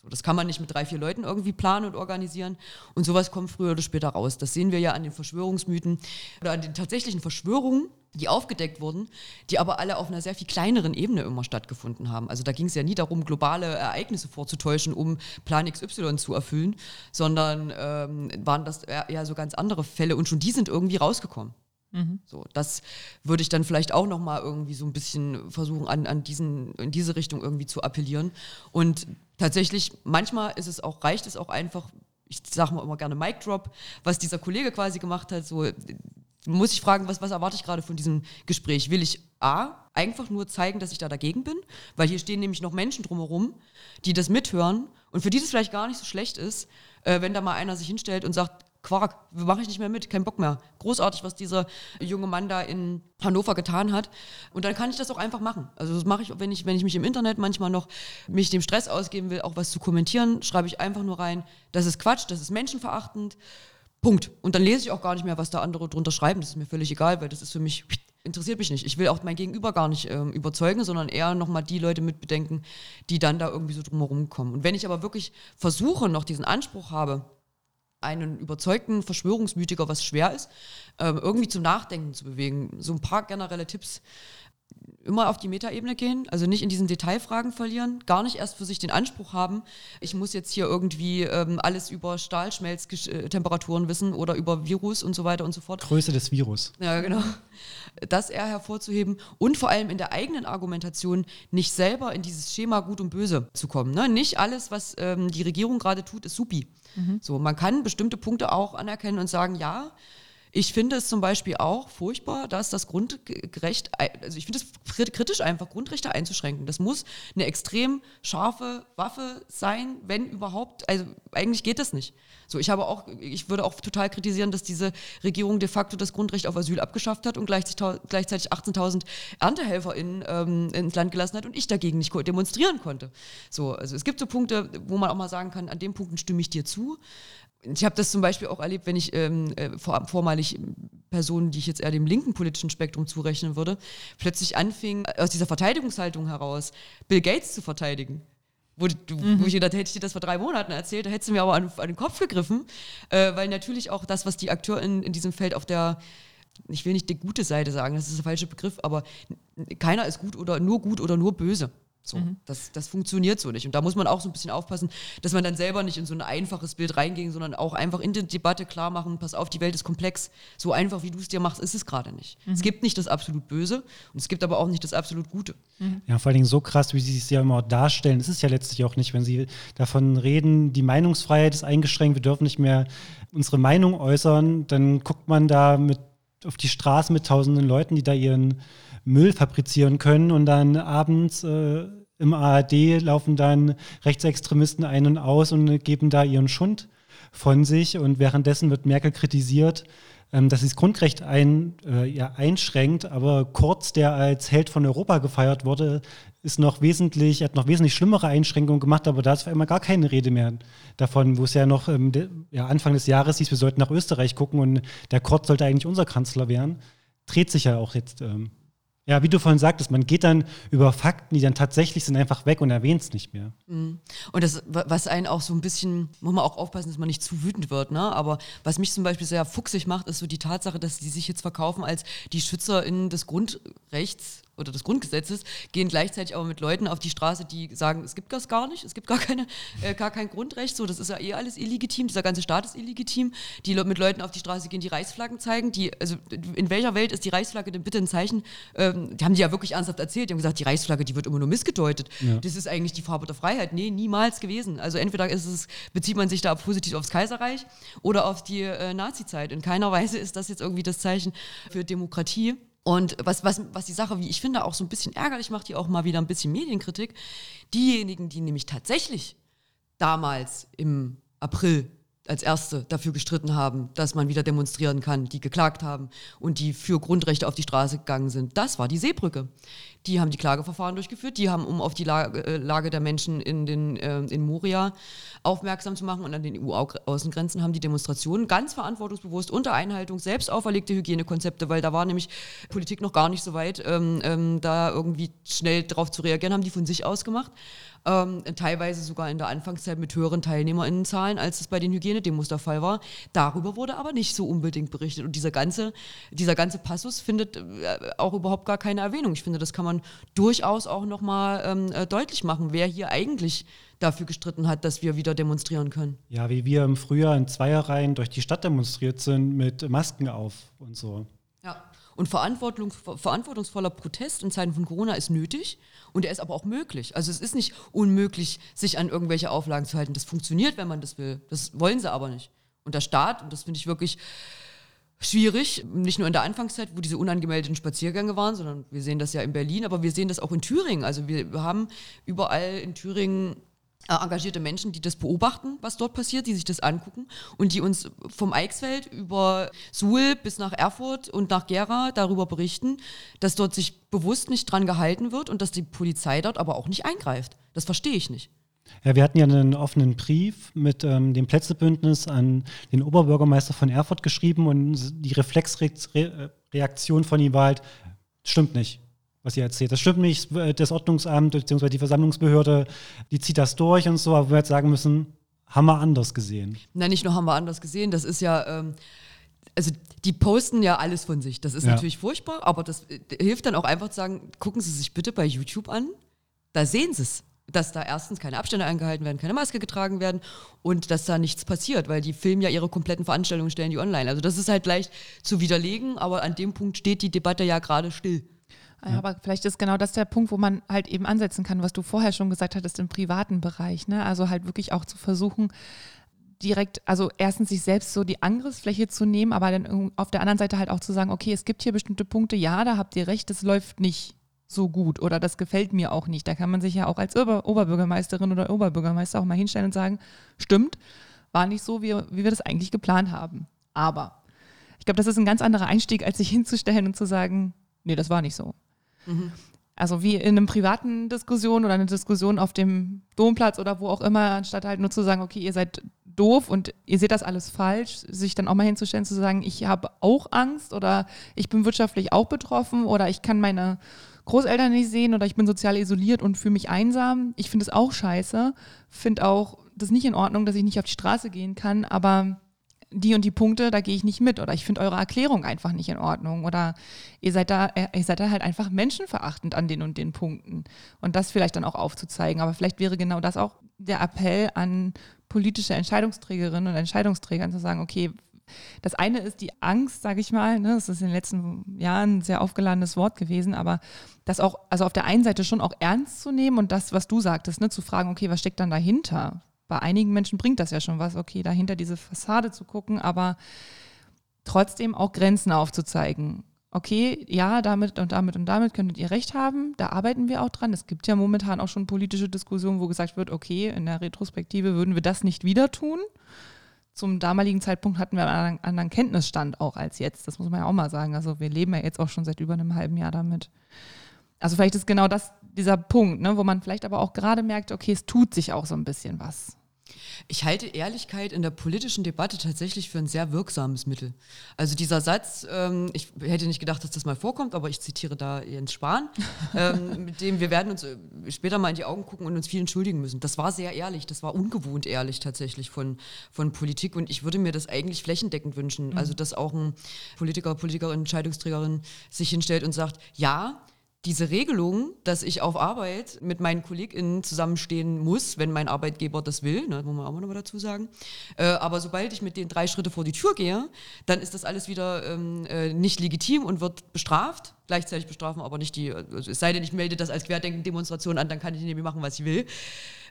So, das kann man nicht mit drei, vier Leuten irgendwie planen und organisieren. Und sowas kommt früher oder später raus. Das sehen wir ja an den Verschwörungsmythen oder an den tatsächlichen Verschwörungen, die aufgedeckt wurden, die aber alle auf einer sehr viel kleineren Ebene immer stattgefunden haben. Also da ging es ja nie darum, globale Ereignisse vorzutäuschen, um Plan XY zu erfüllen, sondern ähm, waren das eher so ganz andere Fälle und schon die sind irgendwie rausgekommen. Mhm. So, das würde ich dann vielleicht auch noch mal irgendwie so ein bisschen versuchen, an, an diesen, in diese Richtung irgendwie zu appellieren. Und tatsächlich, manchmal ist es auch, reicht es auch einfach, ich sage mal immer gerne Mic Drop, was dieser Kollege quasi gemacht hat, so muss ich fragen, was, was erwarte ich gerade von diesem Gespräch? Will ich A, einfach nur zeigen, dass ich da dagegen bin? Weil hier stehen nämlich noch Menschen drumherum, die das mithören und für die das vielleicht gar nicht so schlecht ist, äh, wenn da mal einer sich hinstellt und sagt, Quark, mache ich nicht mehr mit, kein Bock mehr. Großartig, was dieser junge Mann da in Hannover getan hat. Und dann kann ich das auch einfach machen. Also das mache ich, wenn ich, wenn ich mich im Internet manchmal noch mich dem Stress ausgeben will, auch was zu kommentieren, schreibe ich einfach nur rein, das ist Quatsch, das ist menschenverachtend. Punkt. Und dann lese ich auch gar nicht mehr, was da andere drunter schreiben. Das ist mir völlig egal, weil das ist für mich, interessiert mich nicht. Ich will auch mein Gegenüber gar nicht ähm, überzeugen, sondern eher nochmal die Leute mitbedenken, die dann da irgendwie so drumherum kommen. Und wenn ich aber wirklich versuche, noch diesen Anspruch habe, einen überzeugten Verschwörungsmythiker, was schwer ist, ähm, irgendwie zum Nachdenken zu bewegen. So ein paar generelle Tipps. Immer auf die Metaebene gehen, also nicht in diesen Detailfragen verlieren, gar nicht erst für sich den Anspruch haben, ich muss jetzt hier irgendwie ähm, alles über Stahlschmelztemperaturen wissen oder über Virus und so weiter und so fort. Größe des Virus. Ja, genau. Das eher hervorzuheben und vor allem in der eigenen Argumentation nicht selber in dieses Schema Gut und Böse zu kommen. Ne? Nicht alles, was ähm, die Regierung gerade tut, ist supi. Mhm. So, man kann bestimmte Punkte auch anerkennen und sagen, ja, ich finde es zum Beispiel auch furchtbar, dass das Grundrecht, also ich finde es kritisch einfach, Grundrechte einzuschränken. Das muss eine extrem scharfe Waffe sein, wenn überhaupt. Also eigentlich geht das nicht. So, ich habe auch, ich würde auch total kritisieren, dass diese Regierung de facto das Grundrecht auf Asyl abgeschafft hat und gleichzeitig 18.000 ErntehelferInnen ähm, ins Land gelassen hat und ich dagegen nicht demonstrieren konnte. So, also es gibt so Punkte, wo man auch mal sagen kann, an den Punkten stimme ich dir zu ich habe das zum Beispiel auch erlebt, wenn ich ähm, äh, vor, vormalig Personen, die ich jetzt eher dem linken politischen Spektrum zurechnen würde, plötzlich anfingen, aus dieser Verteidigungshaltung heraus Bill Gates zu verteidigen. Wo, du, mhm. wo ich gedacht hätte ich dir das vor drei Monaten erzählt, da hättest du mir aber an, an den Kopf gegriffen, äh, weil natürlich auch das, was die Akteure in, in diesem Feld auf der, ich will nicht die gute Seite sagen, das ist der falsche Begriff, aber keiner ist gut oder nur gut oder nur böse. So, mhm. das, das funktioniert so nicht. Und da muss man auch so ein bisschen aufpassen, dass man dann selber nicht in so ein einfaches Bild reinging, sondern auch einfach in die Debatte klar machen, pass auf, die Welt ist komplex. So einfach, wie du es dir machst, ist es gerade nicht. Mhm. Es gibt nicht das absolut Böse und es gibt aber auch nicht das absolut Gute. Mhm. Ja, vor allen Dingen so krass, wie sie es ja immer darstellen, ist es ja letztlich auch nicht, wenn sie davon reden, die Meinungsfreiheit ist eingeschränkt, wir dürfen nicht mehr unsere Meinung äußern, dann guckt man da mit auf die Straße mit tausenden Leuten, die da ihren Müll fabrizieren können und dann abends äh, im ARD laufen dann Rechtsextremisten ein und aus und geben da ihren Schund von sich und währenddessen wird Merkel kritisiert, ähm, dass sie das Grundrecht ein, äh, ja, einschränkt, aber Kurz, der als Held von Europa gefeiert wurde, ist noch wesentlich, hat noch wesentlich schlimmere Einschränkungen gemacht, aber da ist auf einmal gar keine Rede mehr davon, wo es ja noch ähm, ja, Anfang des Jahres hieß, wir sollten nach Österreich gucken und der Kurz sollte eigentlich unser Kanzler werden. Dreht sich ja auch jetzt ähm, ja, wie du vorhin sagtest, man geht dann über Fakten, die dann tatsächlich sind, einfach weg und erwähnt es nicht mehr. Mhm. Und das, was einen auch so ein bisschen, muss man auch aufpassen, dass man nicht zu wütend wird, ne? Aber was mich zum Beispiel sehr fuchsig macht, ist so die Tatsache, dass die sich jetzt verkaufen als die SchützerInnen des Grundrechts oder des Grundgesetzes, gehen gleichzeitig aber mit Leuten auf die Straße, die sagen, es gibt das gar nicht, es gibt gar, keine, äh, gar kein Grundrecht, so, das ist ja eh alles illegitim, dieser ganze Staat ist illegitim, die Le mit Leuten auf die Straße gehen, die Reichsflaggen zeigen, die, also in welcher Welt ist die Reichsflagge denn bitte ein Zeichen, ähm, die haben die ja wirklich ernsthaft erzählt, die haben gesagt, die Reichsflagge, die wird immer nur missgedeutet, ja. das ist eigentlich die Farbe der Freiheit, nee, niemals gewesen, also entweder ist es, bezieht man sich da positiv aufs Kaiserreich oder auf die äh, Nazi-Zeit, in keiner Weise ist das jetzt irgendwie das Zeichen für Demokratie. Und was, was, was die Sache, wie ich finde, auch so ein bisschen ärgerlich macht, hier auch mal wieder ein bisschen Medienkritik, diejenigen, die nämlich tatsächlich damals im April als Erste dafür gestritten haben, dass man wieder demonstrieren kann, die geklagt haben und die für Grundrechte auf die Straße gegangen sind. Das war die Seebrücke. Die haben die Klageverfahren durchgeführt, die haben, um auf die Lage, äh, Lage der Menschen in, den, äh, in Moria aufmerksam zu machen und an den EU-Außengrenzen haben die Demonstrationen ganz verantwortungsbewusst unter Einhaltung selbst auferlegte Hygienekonzepte, weil da war nämlich Politik noch gar nicht so weit, ähm, ähm, da irgendwie schnell drauf zu reagieren, haben die von sich aus gemacht ähm, teilweise sogar in der Anfangszeit mit höheren Teilnehmerinnenzahlen, als es bei den Hygienedemos der Fall war. Darüber wurde aber nicht so unbedingt berichtet. Und dieser ganze, dieser ganze Passus findet äh, auch überhaupt gar keine Erwähnung. Ich finde, das kann man durchaus auch nochmal ähm, äh, deutlich machen, wer hier eigentlich dafür gestritten hat, dass wir wieder demonstrieren können. Ja, wie wir im Frühjahr in Zweierreihen durch die Stadt demonstriert sind mit Masken auf und so. Ja. Und verantwortungsvoller Protest in Zeiten von Corona ist nötig und er ist aber auch möglich. Also es ist nicht unmöglich, sich an irgendwelche Auflagen zu halten. Das funktioniert, wenn man das will. Das wollen sie aber nicht. Und der Staat, und das finde ich wirklich schwierig, nicht nur in der Anfangszeit, wo diese unangemeldeten Spaziergänge waren, sondern wir sehen das ja in Berlin, aber wir sehen das auch in Thüringen. Also wir haben überall in Thüringen äh, engagierte Menschen, die das beobachten, was dort passiert, die sich das angucken und die uns vom Eichsfeld über Suhl bis nach Erfurt und nach Gera darüber berichten, dass dort sich bewusst nicht dran gehalten wird und dass die Polizei dort aber auch nicht eingreift. Das verstehe ich nicht. Ja, wir hatten ja einen offenen Brief mit ähm, dem Plätzebündnis an den Oberbürgermeister von Erfurt geschrieben und die Reflexreaktion von ihm war halt, stimmt nicht was ihr erzählt. Das stimmt nicht, das Ordnungsamt bzw. die Versammlungsbehörde, die zieht das durch und so, aber wir jetzt sagen müssen, haben wir anders gesehen. Nein, nicht nur haben wir anders gesehen, das ist ja, ähm, also die posten ja alles von sich. Das ist ja. natürlich furchtbar, aber das äh, hilft dann auch einfach zu sagen, gucken Sie sich bitte bei YouTube an, da sehen Sie es dass da erstens keine Abstände eingehalten werden, keine Maske getragen werden und dass da nichts passiert, weil die filmen ja ihre kompletten Veranstaltungen, stellen die online. Also das ist halt leicht zu widerlegen, aber an dem Punkt steht die Debatte ja gerade still. Ja. Aber vielleicht ist genau das der Punkt, wo man halt eben ansetzen kann, was du vorher schon gesagt hattest im privaten Bereich. Ne? Also halt wirklich auch zu versuchen, direkt, also erstens sich selbst so die Angriffsfläche zu nehmen, aber dann auf der anderen Seite halt auch zu sagen, okay, es gibt hier bestimmte Punkte, ja, da habt ihr recht, das läuft nicht so gut oder das gefällt mir auch nicht. Da kann man sich ja auch als Ober Oberbürgermeisterin oder Oberbürgermeister auch mal hinstellen und sagen, stimmt, war nicht so, wie, wie wir das eigentlich geplant haben. Aber ich glaube, das ist ein ganz anderer Einstieg, als sich hinzustellen und zu sagen, nee, das war nicht so. Mhm. Also wie in einem privaten Diskussion oder eine Diskussion auf dem Domplatz oder wo auch immer, anstatt halt nur zu sagen, okay, ihr seid doof und ihr seht das alles falsch, sich dann auch mal hinzustellen, zu sagen, ich habe auch Angst oder ich bin wirtschaftlich auch betroffen oder ich kann meine Großeltern nicht sehen oder ich bin sozial isoliert und fühle mich einsam. Ich finde es auch scheiße, finde auch das nicht in Ordnung, dass ich nicht auf die Straße gehen kann, aber die und die Punkte, da gehe ich nicht mit oder ich finde eure Erklärung einfach nicht in Ordnung oder ihr seid da, äh, ihr seid da halt einfach menschenverachtend an den und den Punkten und das vielleicht dann auch aufzuzeigen. Aber vielleicht wäre genau das auch der Appell an politische Entscheidungsträgerinnen und Entscheidungsträgern zu sagen, okay, das eine ist die Angst, sage ich mal, ne, das ist in den letzten Jahren ein sehr aufgeladenes Wort gewesen, aber das auch, also auf der einen Seite schon auch ernst zu nehmen und das, was du sagtest, ne, zu fragen, okay, was steckt dann dahinter? bei einigen Menschen bringt das ja schon was, okay, dahinter diese Fassade zu gucken, aber trotzdem auch Grenzen aufzuzeigen. Okay, ja, damit und damit und damit könntet ihr recht haben, da arbeiten wir auch dran. Es gibt ja momentan auch schon politische Diskussionen, wo gesagt wird, okay, in der Retrospektive würden wir das nicht wieder tun. Zum damaligen Zeitpunkt hatten wir einen anderen Kenntnisstand auch als jetzt. Das muss man ja auch mal sagen. Also wir leben ja jetzt auch schon seit über einem halben Jahr damit. Also vielleicht ist genau das dieser Punkt, ne, wo man vielleicht aber auch gerade merkt, okay, es tut sich auch so ein bisschen was. Ich halte Ehrlichkeit in der politischen Debatte tatsächlich für ein sehr wirksames Mittel. Also dieser Satz, ähm, ich hätte nicht gedacht, dass das mal vorkommt, aber ich zitiere da Jens Spahn, ähm, mit dem wir werden uns äh, später mal in die Augen gucken und uns viel entschuldigen müssen. Das war sehr ehrlich, das war ungewohnt ehrlich tatsächlich von, von Politik und ich würde mir das eigentlich flächendeckend wünschen. Mhm. Also dass auch ein Politiker, Politikerin, Entscheidungsträgerin sich hinstellt und sagt, ja, diese Regelung, dass ich auf Arbeit mit meinen KollegInnen zusammenstehen muss, wenn mein Arbeitgeber das will, ne, muss man auch noch mal dazu sagen. Äh, aber sobald ich mit den drei Schritte vor die Tür gehe, dann ist das alles wieder ähm, äh, nicht legitim und wird bestraft. Gleichzeitig bestrafen aber nicht die, also es sei denn, ich melde das als Querdenken-Demonstration an, dann kann ich nämlich machen, was ich will.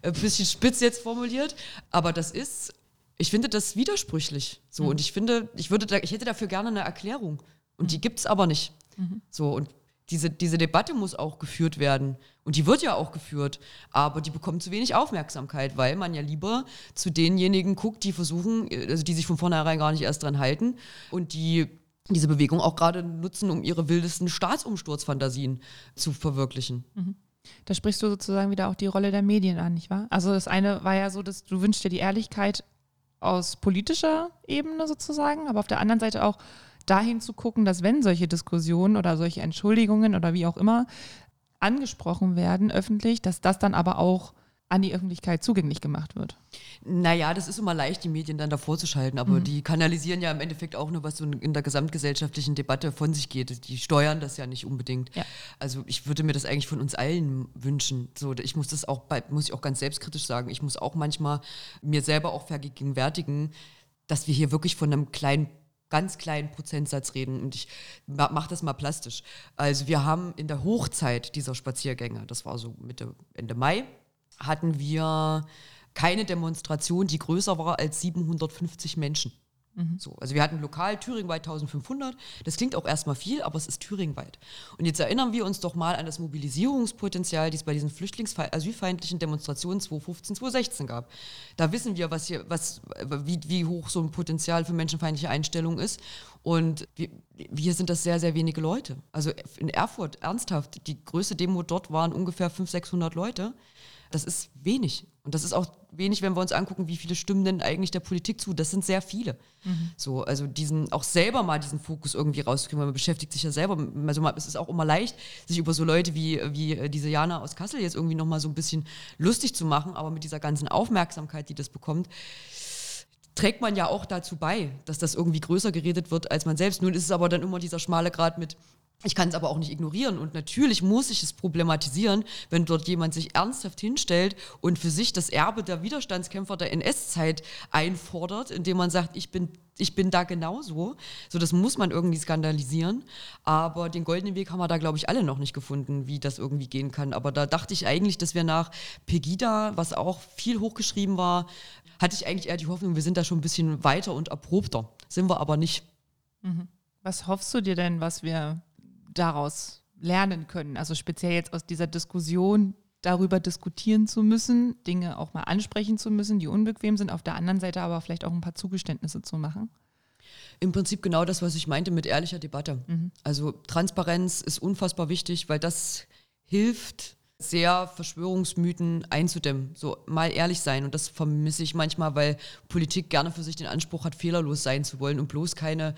Ein äh, bisschen spitz jetzt formuliert, aber das ist, ich finde das widersprüchlich. So, mhm. und ich finde, ich würde da, ich hätte dafür gerne eine Erklärung. Und die gibt es aber nicht. Mhm. So, und diese, diese Debatte muss auch geführt werden. Und die wird ja auch geführt. Aber die bekommt zu wenig Aufmerksamkeit, weil man ja lieber zu denjenigen guckt, die versuchen, also die sich von vornherein gar nicht erst dran halten und die diese Bewegung auch gerade nutzen, um ihre wildesten Staatsumsturzfantasien zu verwirklichen. Mhm. Da sprichst du sozusagen wieder auch die Rolle der Medien an, nicht wahr? Also das eine war ja so, dass du wünschst dir die Ehrlichkeit aus politischer Ebene sozusagen, aber auf der anderen Seite auch dahin zu gucken, dass wenn solche Diskussionen oder solche Entschuldigungen oder wie auch immer angesprochen werden öffentlich, dass das dann aber auch an die Öffentlichkeit zugänglich gemacht wird. Naja, das ist immer leicht, die Medien dann davor zu schalten, aber mhm. die kanalisieren ja im Endeffekt auch nur, was so in der gesamtgesellschaftlichen Debatte von sich geht. Die steuern das ja nicht unbedingt. Ja. Also ich würde mir das eigentlich von uns allen wünschen. So, ich muss das auch, muss ich auch ganz selbstkritisch sagen, ich muss auch manchmal mir selber auch vergegenwärtigen, dass wir hier wirklich von einem kleinen ganz kleinen Prozentsatz reden und ich mache das mal plastisch. Also wir haben in der Hochzeit dieser Spaziergänge, das war so Mitte, Ende Mai, hatten wir keine Demonstration, die größer war als 750 Menschen. Mhm. So, also wir hatten lokal thüringweit 1500. Das klingt auch erstmal viel, aber es ist thüringweit. Und jetzt erinnern wir uns doch mal an das Mobilisierungspotenzial, das es bei diesen flüchtlingsasylfeindlichen Demonstrationen 2015, 2016 gab. Da wissen wir, was hier, was, wie, wie hoch so ein Potenzial für menschenfeindliche Einstellungen ist. Und wir, hier sind das sehr, sehr wenige Leute. Also in Erfurt, ernsthaft, die größte Demo dort waren ungefähr 500, 600 Leute. Das ist wenig. Und das ist auch wenig, wenn wir uns angucken, wie viele stimmen denn eigentlich der Politik zu. Das sind sehr viele. Mhm. So, also diesen, auch selber mal diesen Fokus irgendwie rauszukriegen, weil man beschäftigt sich ja selber. Also es ist auch immer leicht, sich über so Leute wie, wie äh, diese Jana aus Kassel jetzt irgendwie nochmal so ein bisschen lustig zu machen, aber mit dieser ganzen Aufmerksamkeit, die das bekommt, trägt man ja auch dazu bei, dass das irgendwie größer geredet wird als man selbst. Nun ist es aber dann immer dieser schmale Grad mit, ich kann es aber auch nicht ignorieren und natürlich muss ich es problematisieren, wenn dort jemand sich ernsthaft hinstellt und für sich das Erbe der Widerstandskämpfer der NS-Zeit einfordert, indem man sagt, ich bin, ich bin da genauso. So, das muss man irgendwie skandalisieren. Aber den goldenen Weg haben wir da, glaube ich, alle noch nicht gefunden, wie das irgendwie gehen kann. Aber da dachte ich eigentlich, dass wir nach Pegida, was auch viel hochgeschrieben war, hatte ich eigentlich eher die Hoffnung, wir sind da schon ein bisschen weiter und erprobter. Sind wir aber nicht. Mhm. Was hoffst du dir denn, was wir daraus lernen können. Also speziell jetzt aus dieser Diskussion darüber diskutieren zu müssen, Dinge auch mal ansprechen zu müssen, die unbequem sind, auf der anderen Seite aber vielleicht auch ein paar Zugeständnisse zu machen. Im Prinzip genau das, was ich meinte mit ehrlicher Debatte. Mhm. Also Transparenz ist unfassbar wichtig, weil das hilft, sehr Verschwörungsmythen einzudämmen. So mal ehrlich sein. Und das vermisse ich manchmal, weil Politik gerne für sich den Anspruch hat, fehlerlos sein zu wollen und bloß keine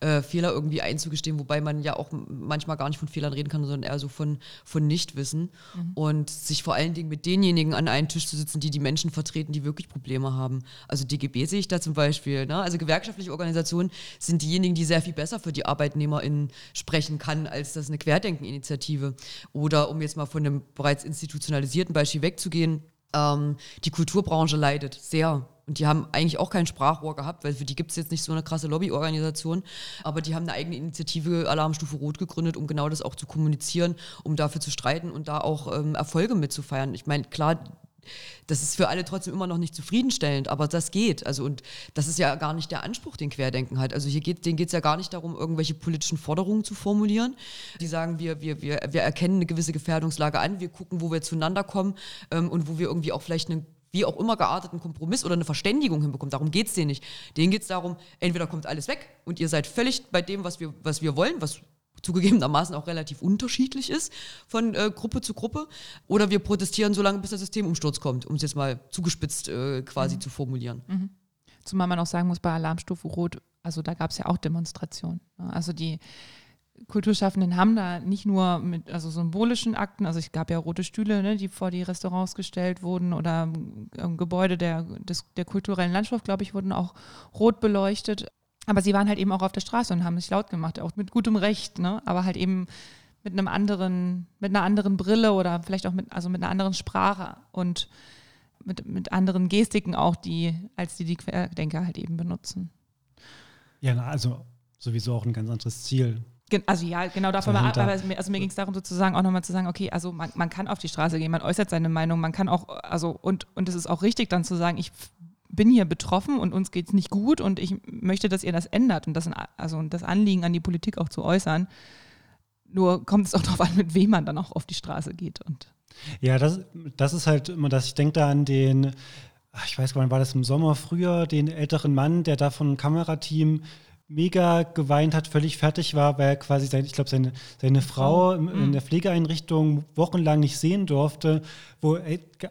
äh, Fehler irgendwie einzugestehen, wobei man ja auch manchmal gar nicht von Fehlern reden kann, sondern eher so von, von Nichtwissen. Mhm. Und sich vor allen Dingen mit denjenigen an einen Tisch zu sitzen, die die Menschen vertreten, die wirklich Probleme haben. Also DGB sehe ich da zum Beispiel. Ne? Also gewerkschaftliche Organisationen sind diejenigen, die sehr viel besser für die ArbeitnehmerInnen sprechen kann, als das eine Querdenken-Initiative. Oder um jetzt mal von einem bereits institutionalisierten Beispiel wegzugehen, ähm, die Kulturbranche leidet sehr. Und die haben eigentlich auch kein Sprachrohr gehabt, weil für die gibt es jetzt nicht so eine krasse Lobbyorganisation. Aber die haben eine eigene Initiative Alarmstufe Rot gegründet, um genau das auch zu kommunizieren, um dafür zu streiten und da auch ähm, Erfolge mitzufeiern. Ich meine, klar, das ist für alle trotzdem immer noch nicht zufriedenstellend, aber das geht. Also, und das ist ja gar nicht der Anspruch, den Querdenken hat. Also hier geht, denen geht es ja gar nicht darum, irgendwelche politischen Forderungen zu formulieren. Die sagen, wir, wir, wir, wir erkennen eine gewisse Gefährdungslage an, wir gucken, wo wir zueinander kommen ähm, und wo wir irgendwie auch vielleicht einen wie auch immer gearteten Kompromiss oder eine Verständigung hinbekommen. Darum geht es denen nicht. Denen geht es darum, entweder kommt alles weg und ihr seid völlig bei dem, was wir, was wir wollen, was zugegebenermaßen auch relativ unterschiedlich ist von äh, Gruppe zu Gruppe. Oder wir protestieren so lange, bis der Systemumsturz kommt, um es jetzt mal zugespitzt äh, quasi mhm. zu formulieren. Mhm. Zumal man auch sagen muss, bei Alarmstufe Rot, also da gab es ja auch Demonstrationen. Ne? Also die Kulturschaffenden haben da nicht nur mit also symbolischen Akten, also es gab ja rote Stühle, ne, die vor die Restaurants gestellt wurden oder ähm, Gebäude der, des, der kulturellen Landschaft, glaube ich, wurden auch rot beleuchtet. Aber sie waren halt eben auch auf der Straße und haben sich laut gemacht, auch mit gutem Recht, ne? aber halt eben mit einem anderen, mit einer anderen Brille oder vielleicht auch mit, also mit einer anderen Sprache und mit, mit anderen Gestiken auch, die, als die die Querdenker halt eben benutzen. Ja, also sowieso auch ein ganz anderes Ziel. Also ja, genau davon. Aber, also mir, also mir ging es darum, sozusagen auch nochmal zu sagen, okay, also man, man kann auf die Straße gehen, man äußert seine Meinung, man kann auch, also und, und es ist auch richtig dann zu sagen, ich bin hier betroffen und uns geht es nicht gut und ich möchte, dass ihr das ändert und das, also das Anliegen an die Politik auch zu äußern. Nur kommt es auch darauf an, mit wem man dann auch auf die Straße geht. Und ja, das, das ist halt immer das, ich denke da an den, ich weiß gar nicht, war das im Sommer früher, den älteren Mann, der da von Kamerateam mega geweint hat, völlig fertig war, weil er quasi, sein, ich glaube, seine, seine Frau in, in der Pflegeeinrichtung wochenlang nicht sehen durfte, wo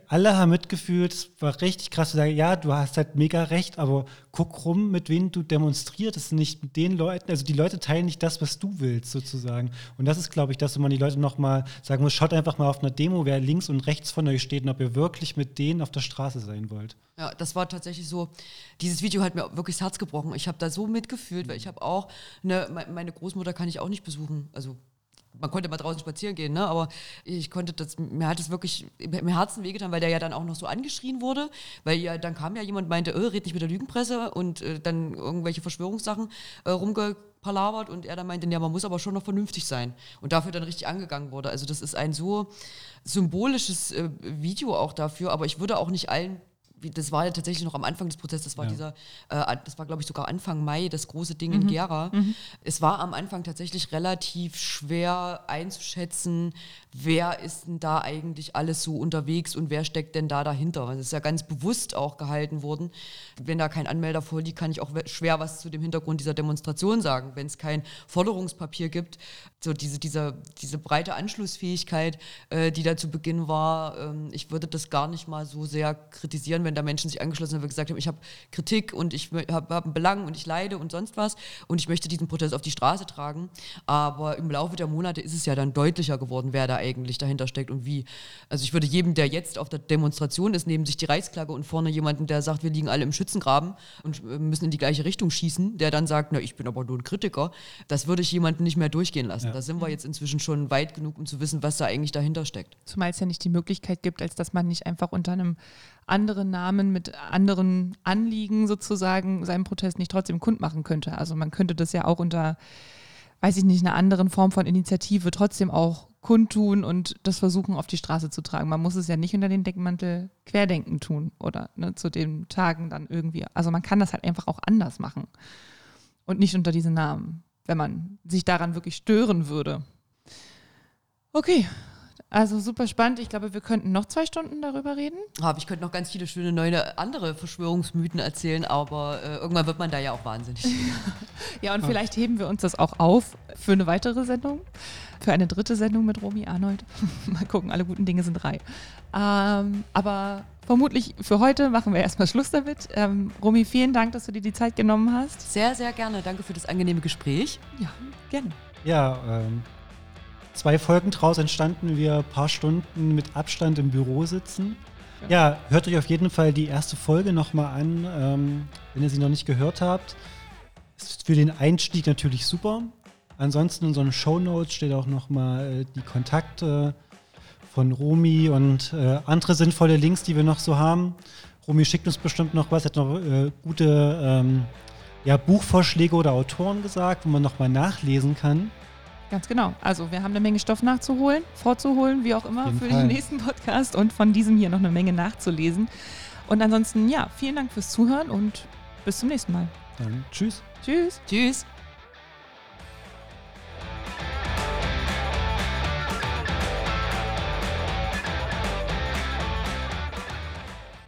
alle haben mitgefühlt, es war richtig krass zu sagen, ja, du hast halt mega recht, aber guck rum, mit wem du demonstrierst, das sind nicht mit den Leuten, also die Leute teilen nicht das, was du willst, sozusagen. Und das ist, glaube ich, dass man die Leute nochmal sagen muss, schaut einfach mal auf einer Demo, wer links und rechts von euch steht und ob ihr wirklich mit denen auf der Straße sein wollt. Ja, das war tatsächlich so, dieses Video hat mir wirklich das Herz gebrochen. Ich habe da so mitgefühlt, weil ich habe auch, eine, meine Großmutter kann ich auch nicht besuchen, also man konnte mal draußen spazieren gehen, ne? aber ich konnte das, mir hat es wirklich im Herzen wehgetan, weil der ja dann auch noch so angeschrien wurde, weil ja, dann kam ja jemand, meinte, oh, red nicht mit der Lügenpresse und äh, dann irgendwelche Verschwörungssachen äh, rumgepalabert und er dann meinte, ja, man muss aber schon noch vernünftig sein und dafür dann richtig angegangen wurde. Also das ist ein so symbolisches äh, Video auch dafür, aber ich würde auch nicht allen das war ja tatsächlich noch am Anfang des Prozesses, das war ja. dieser, äh, das war glaube ich sogar Anfang Mai, das große Ding mhm. in Gera. Mhm. Es war am Anfang tatsächlich relativ schwer einzuschätzen, wer ist denn da eigentlich alles so unterwegs und wer steckt denn da dahinter. Das ist ja ganz bewusst auch gehalten worden. Wenn da kein Anmelder vorliegt, kann ich auch schwer was zu dem Hintergrund dieser Demonstration sagen. Wenn es kein Forderungspapier gibt, so diese, diese, diese breite Anschlussfähigkeit, äh, die da zu Beginn war, ähm, ich würde das gar nicht mal so sehr kritisieren, wenn da Menschen sich angeschlossen haben und gesagt haben, ich habe Kritik und ich habe hab einen Belang und ich leide und sonst was und ich möchte diesen Protest auf die Straße tragen. Aber im Laufe der Monate ist es ja dann deutlicher geworden, wer da eigentlich dahinter steckt und wie. Also ich würde jedem, der jetzt auf der Demonstration ist, neben sich die Reichsklage und vorne jemanden, der sagt, wir liegen alle im Schützengraben und müssen in die gleiche Richtung schießen, der dann sagt, na, ich bin aber nur ein Kritiker, das würde ich jemanden nicht mehr durchgehen lassen. Ja. Da sind wir jetzt inzwischen schon weit genug, um zu wissen, was da eigentlich dahinter steckt. Zumal es ja nicht die Möglichkeit gibt, als dass man nicht einfach unter einem anderen Namen mit anderen Anliegen sozusagen seinen Protest nicht trotzdem kundmachen könnte. Also man könnte das ja auch unter weiß ich nicht, einer anderen Form von Initiative trotzdem auch kundtun und das versuchen auf die Straße zu tragen. Man muss es ja nicht unter den Deckmantel Querdenken tun oder ne, zu den Tagen dann irgendwie. Also man kann das halt einfach auch anders machen und nicht unter diesen Namen, wenn man sich daran wirklich stören würde. Okay, also super spannend. Ich glaube, wir könnten noch zwei Stunden darüber reden. Aber ich könnte noch ganz viele schöne neue andere Verschwörungsmythen erzählen, aber äh, irgendwann wird man da ja auch wahnsinnig. ja, und vielleicht heben wir uns das auch auf für eine weitere Sendung, für eine dritte Sendung mit Romy Arnold. Mal gucken, alle guten Dinge sind drei. Ähm, aber vermutlich für heute machen wir erstmal Schluss damit. Ähm, Romy, vielen Dank, dass du dir die Zeit genommen hast. Sehr, sehr gerne. Danke für das angenehme Gespräch. Ja, gerne. Ja, ähm, zwei Folgen draus entstanden, wir ein paar Stunden mit Abstand im Büro sitzen. Ja, ja hört euch auf jeden Fall die erste Folge nochmal an, ähm, wenn ihr sie noch nicht gehört habt. Ist für den Einstieg natürlich super. Ansonsten in so einen Show Notes steht auch nochmal äh, die Kontakte von Romi und äh, andere sinnvolle Links, die wir noch so haben. Romi schickt uns bestimmt noch was, hat noch äh, gute ähm, ja, Buchvorschläge oder Autoren gesagt, wo man nochmal nachlesen kann. Ganz genau. Also wir haben eine Menge Stoff nachzuholen, vorzuholen, wie auch immer, für Fall. den nächsten Podcast und von diesem hier noch eine Menge nachzulesen. Und ansonsten, ja, vielen Dank fürs Zuhören und bis zum nächsten Mal. Dann tschüss. Tschüss. Tschüss.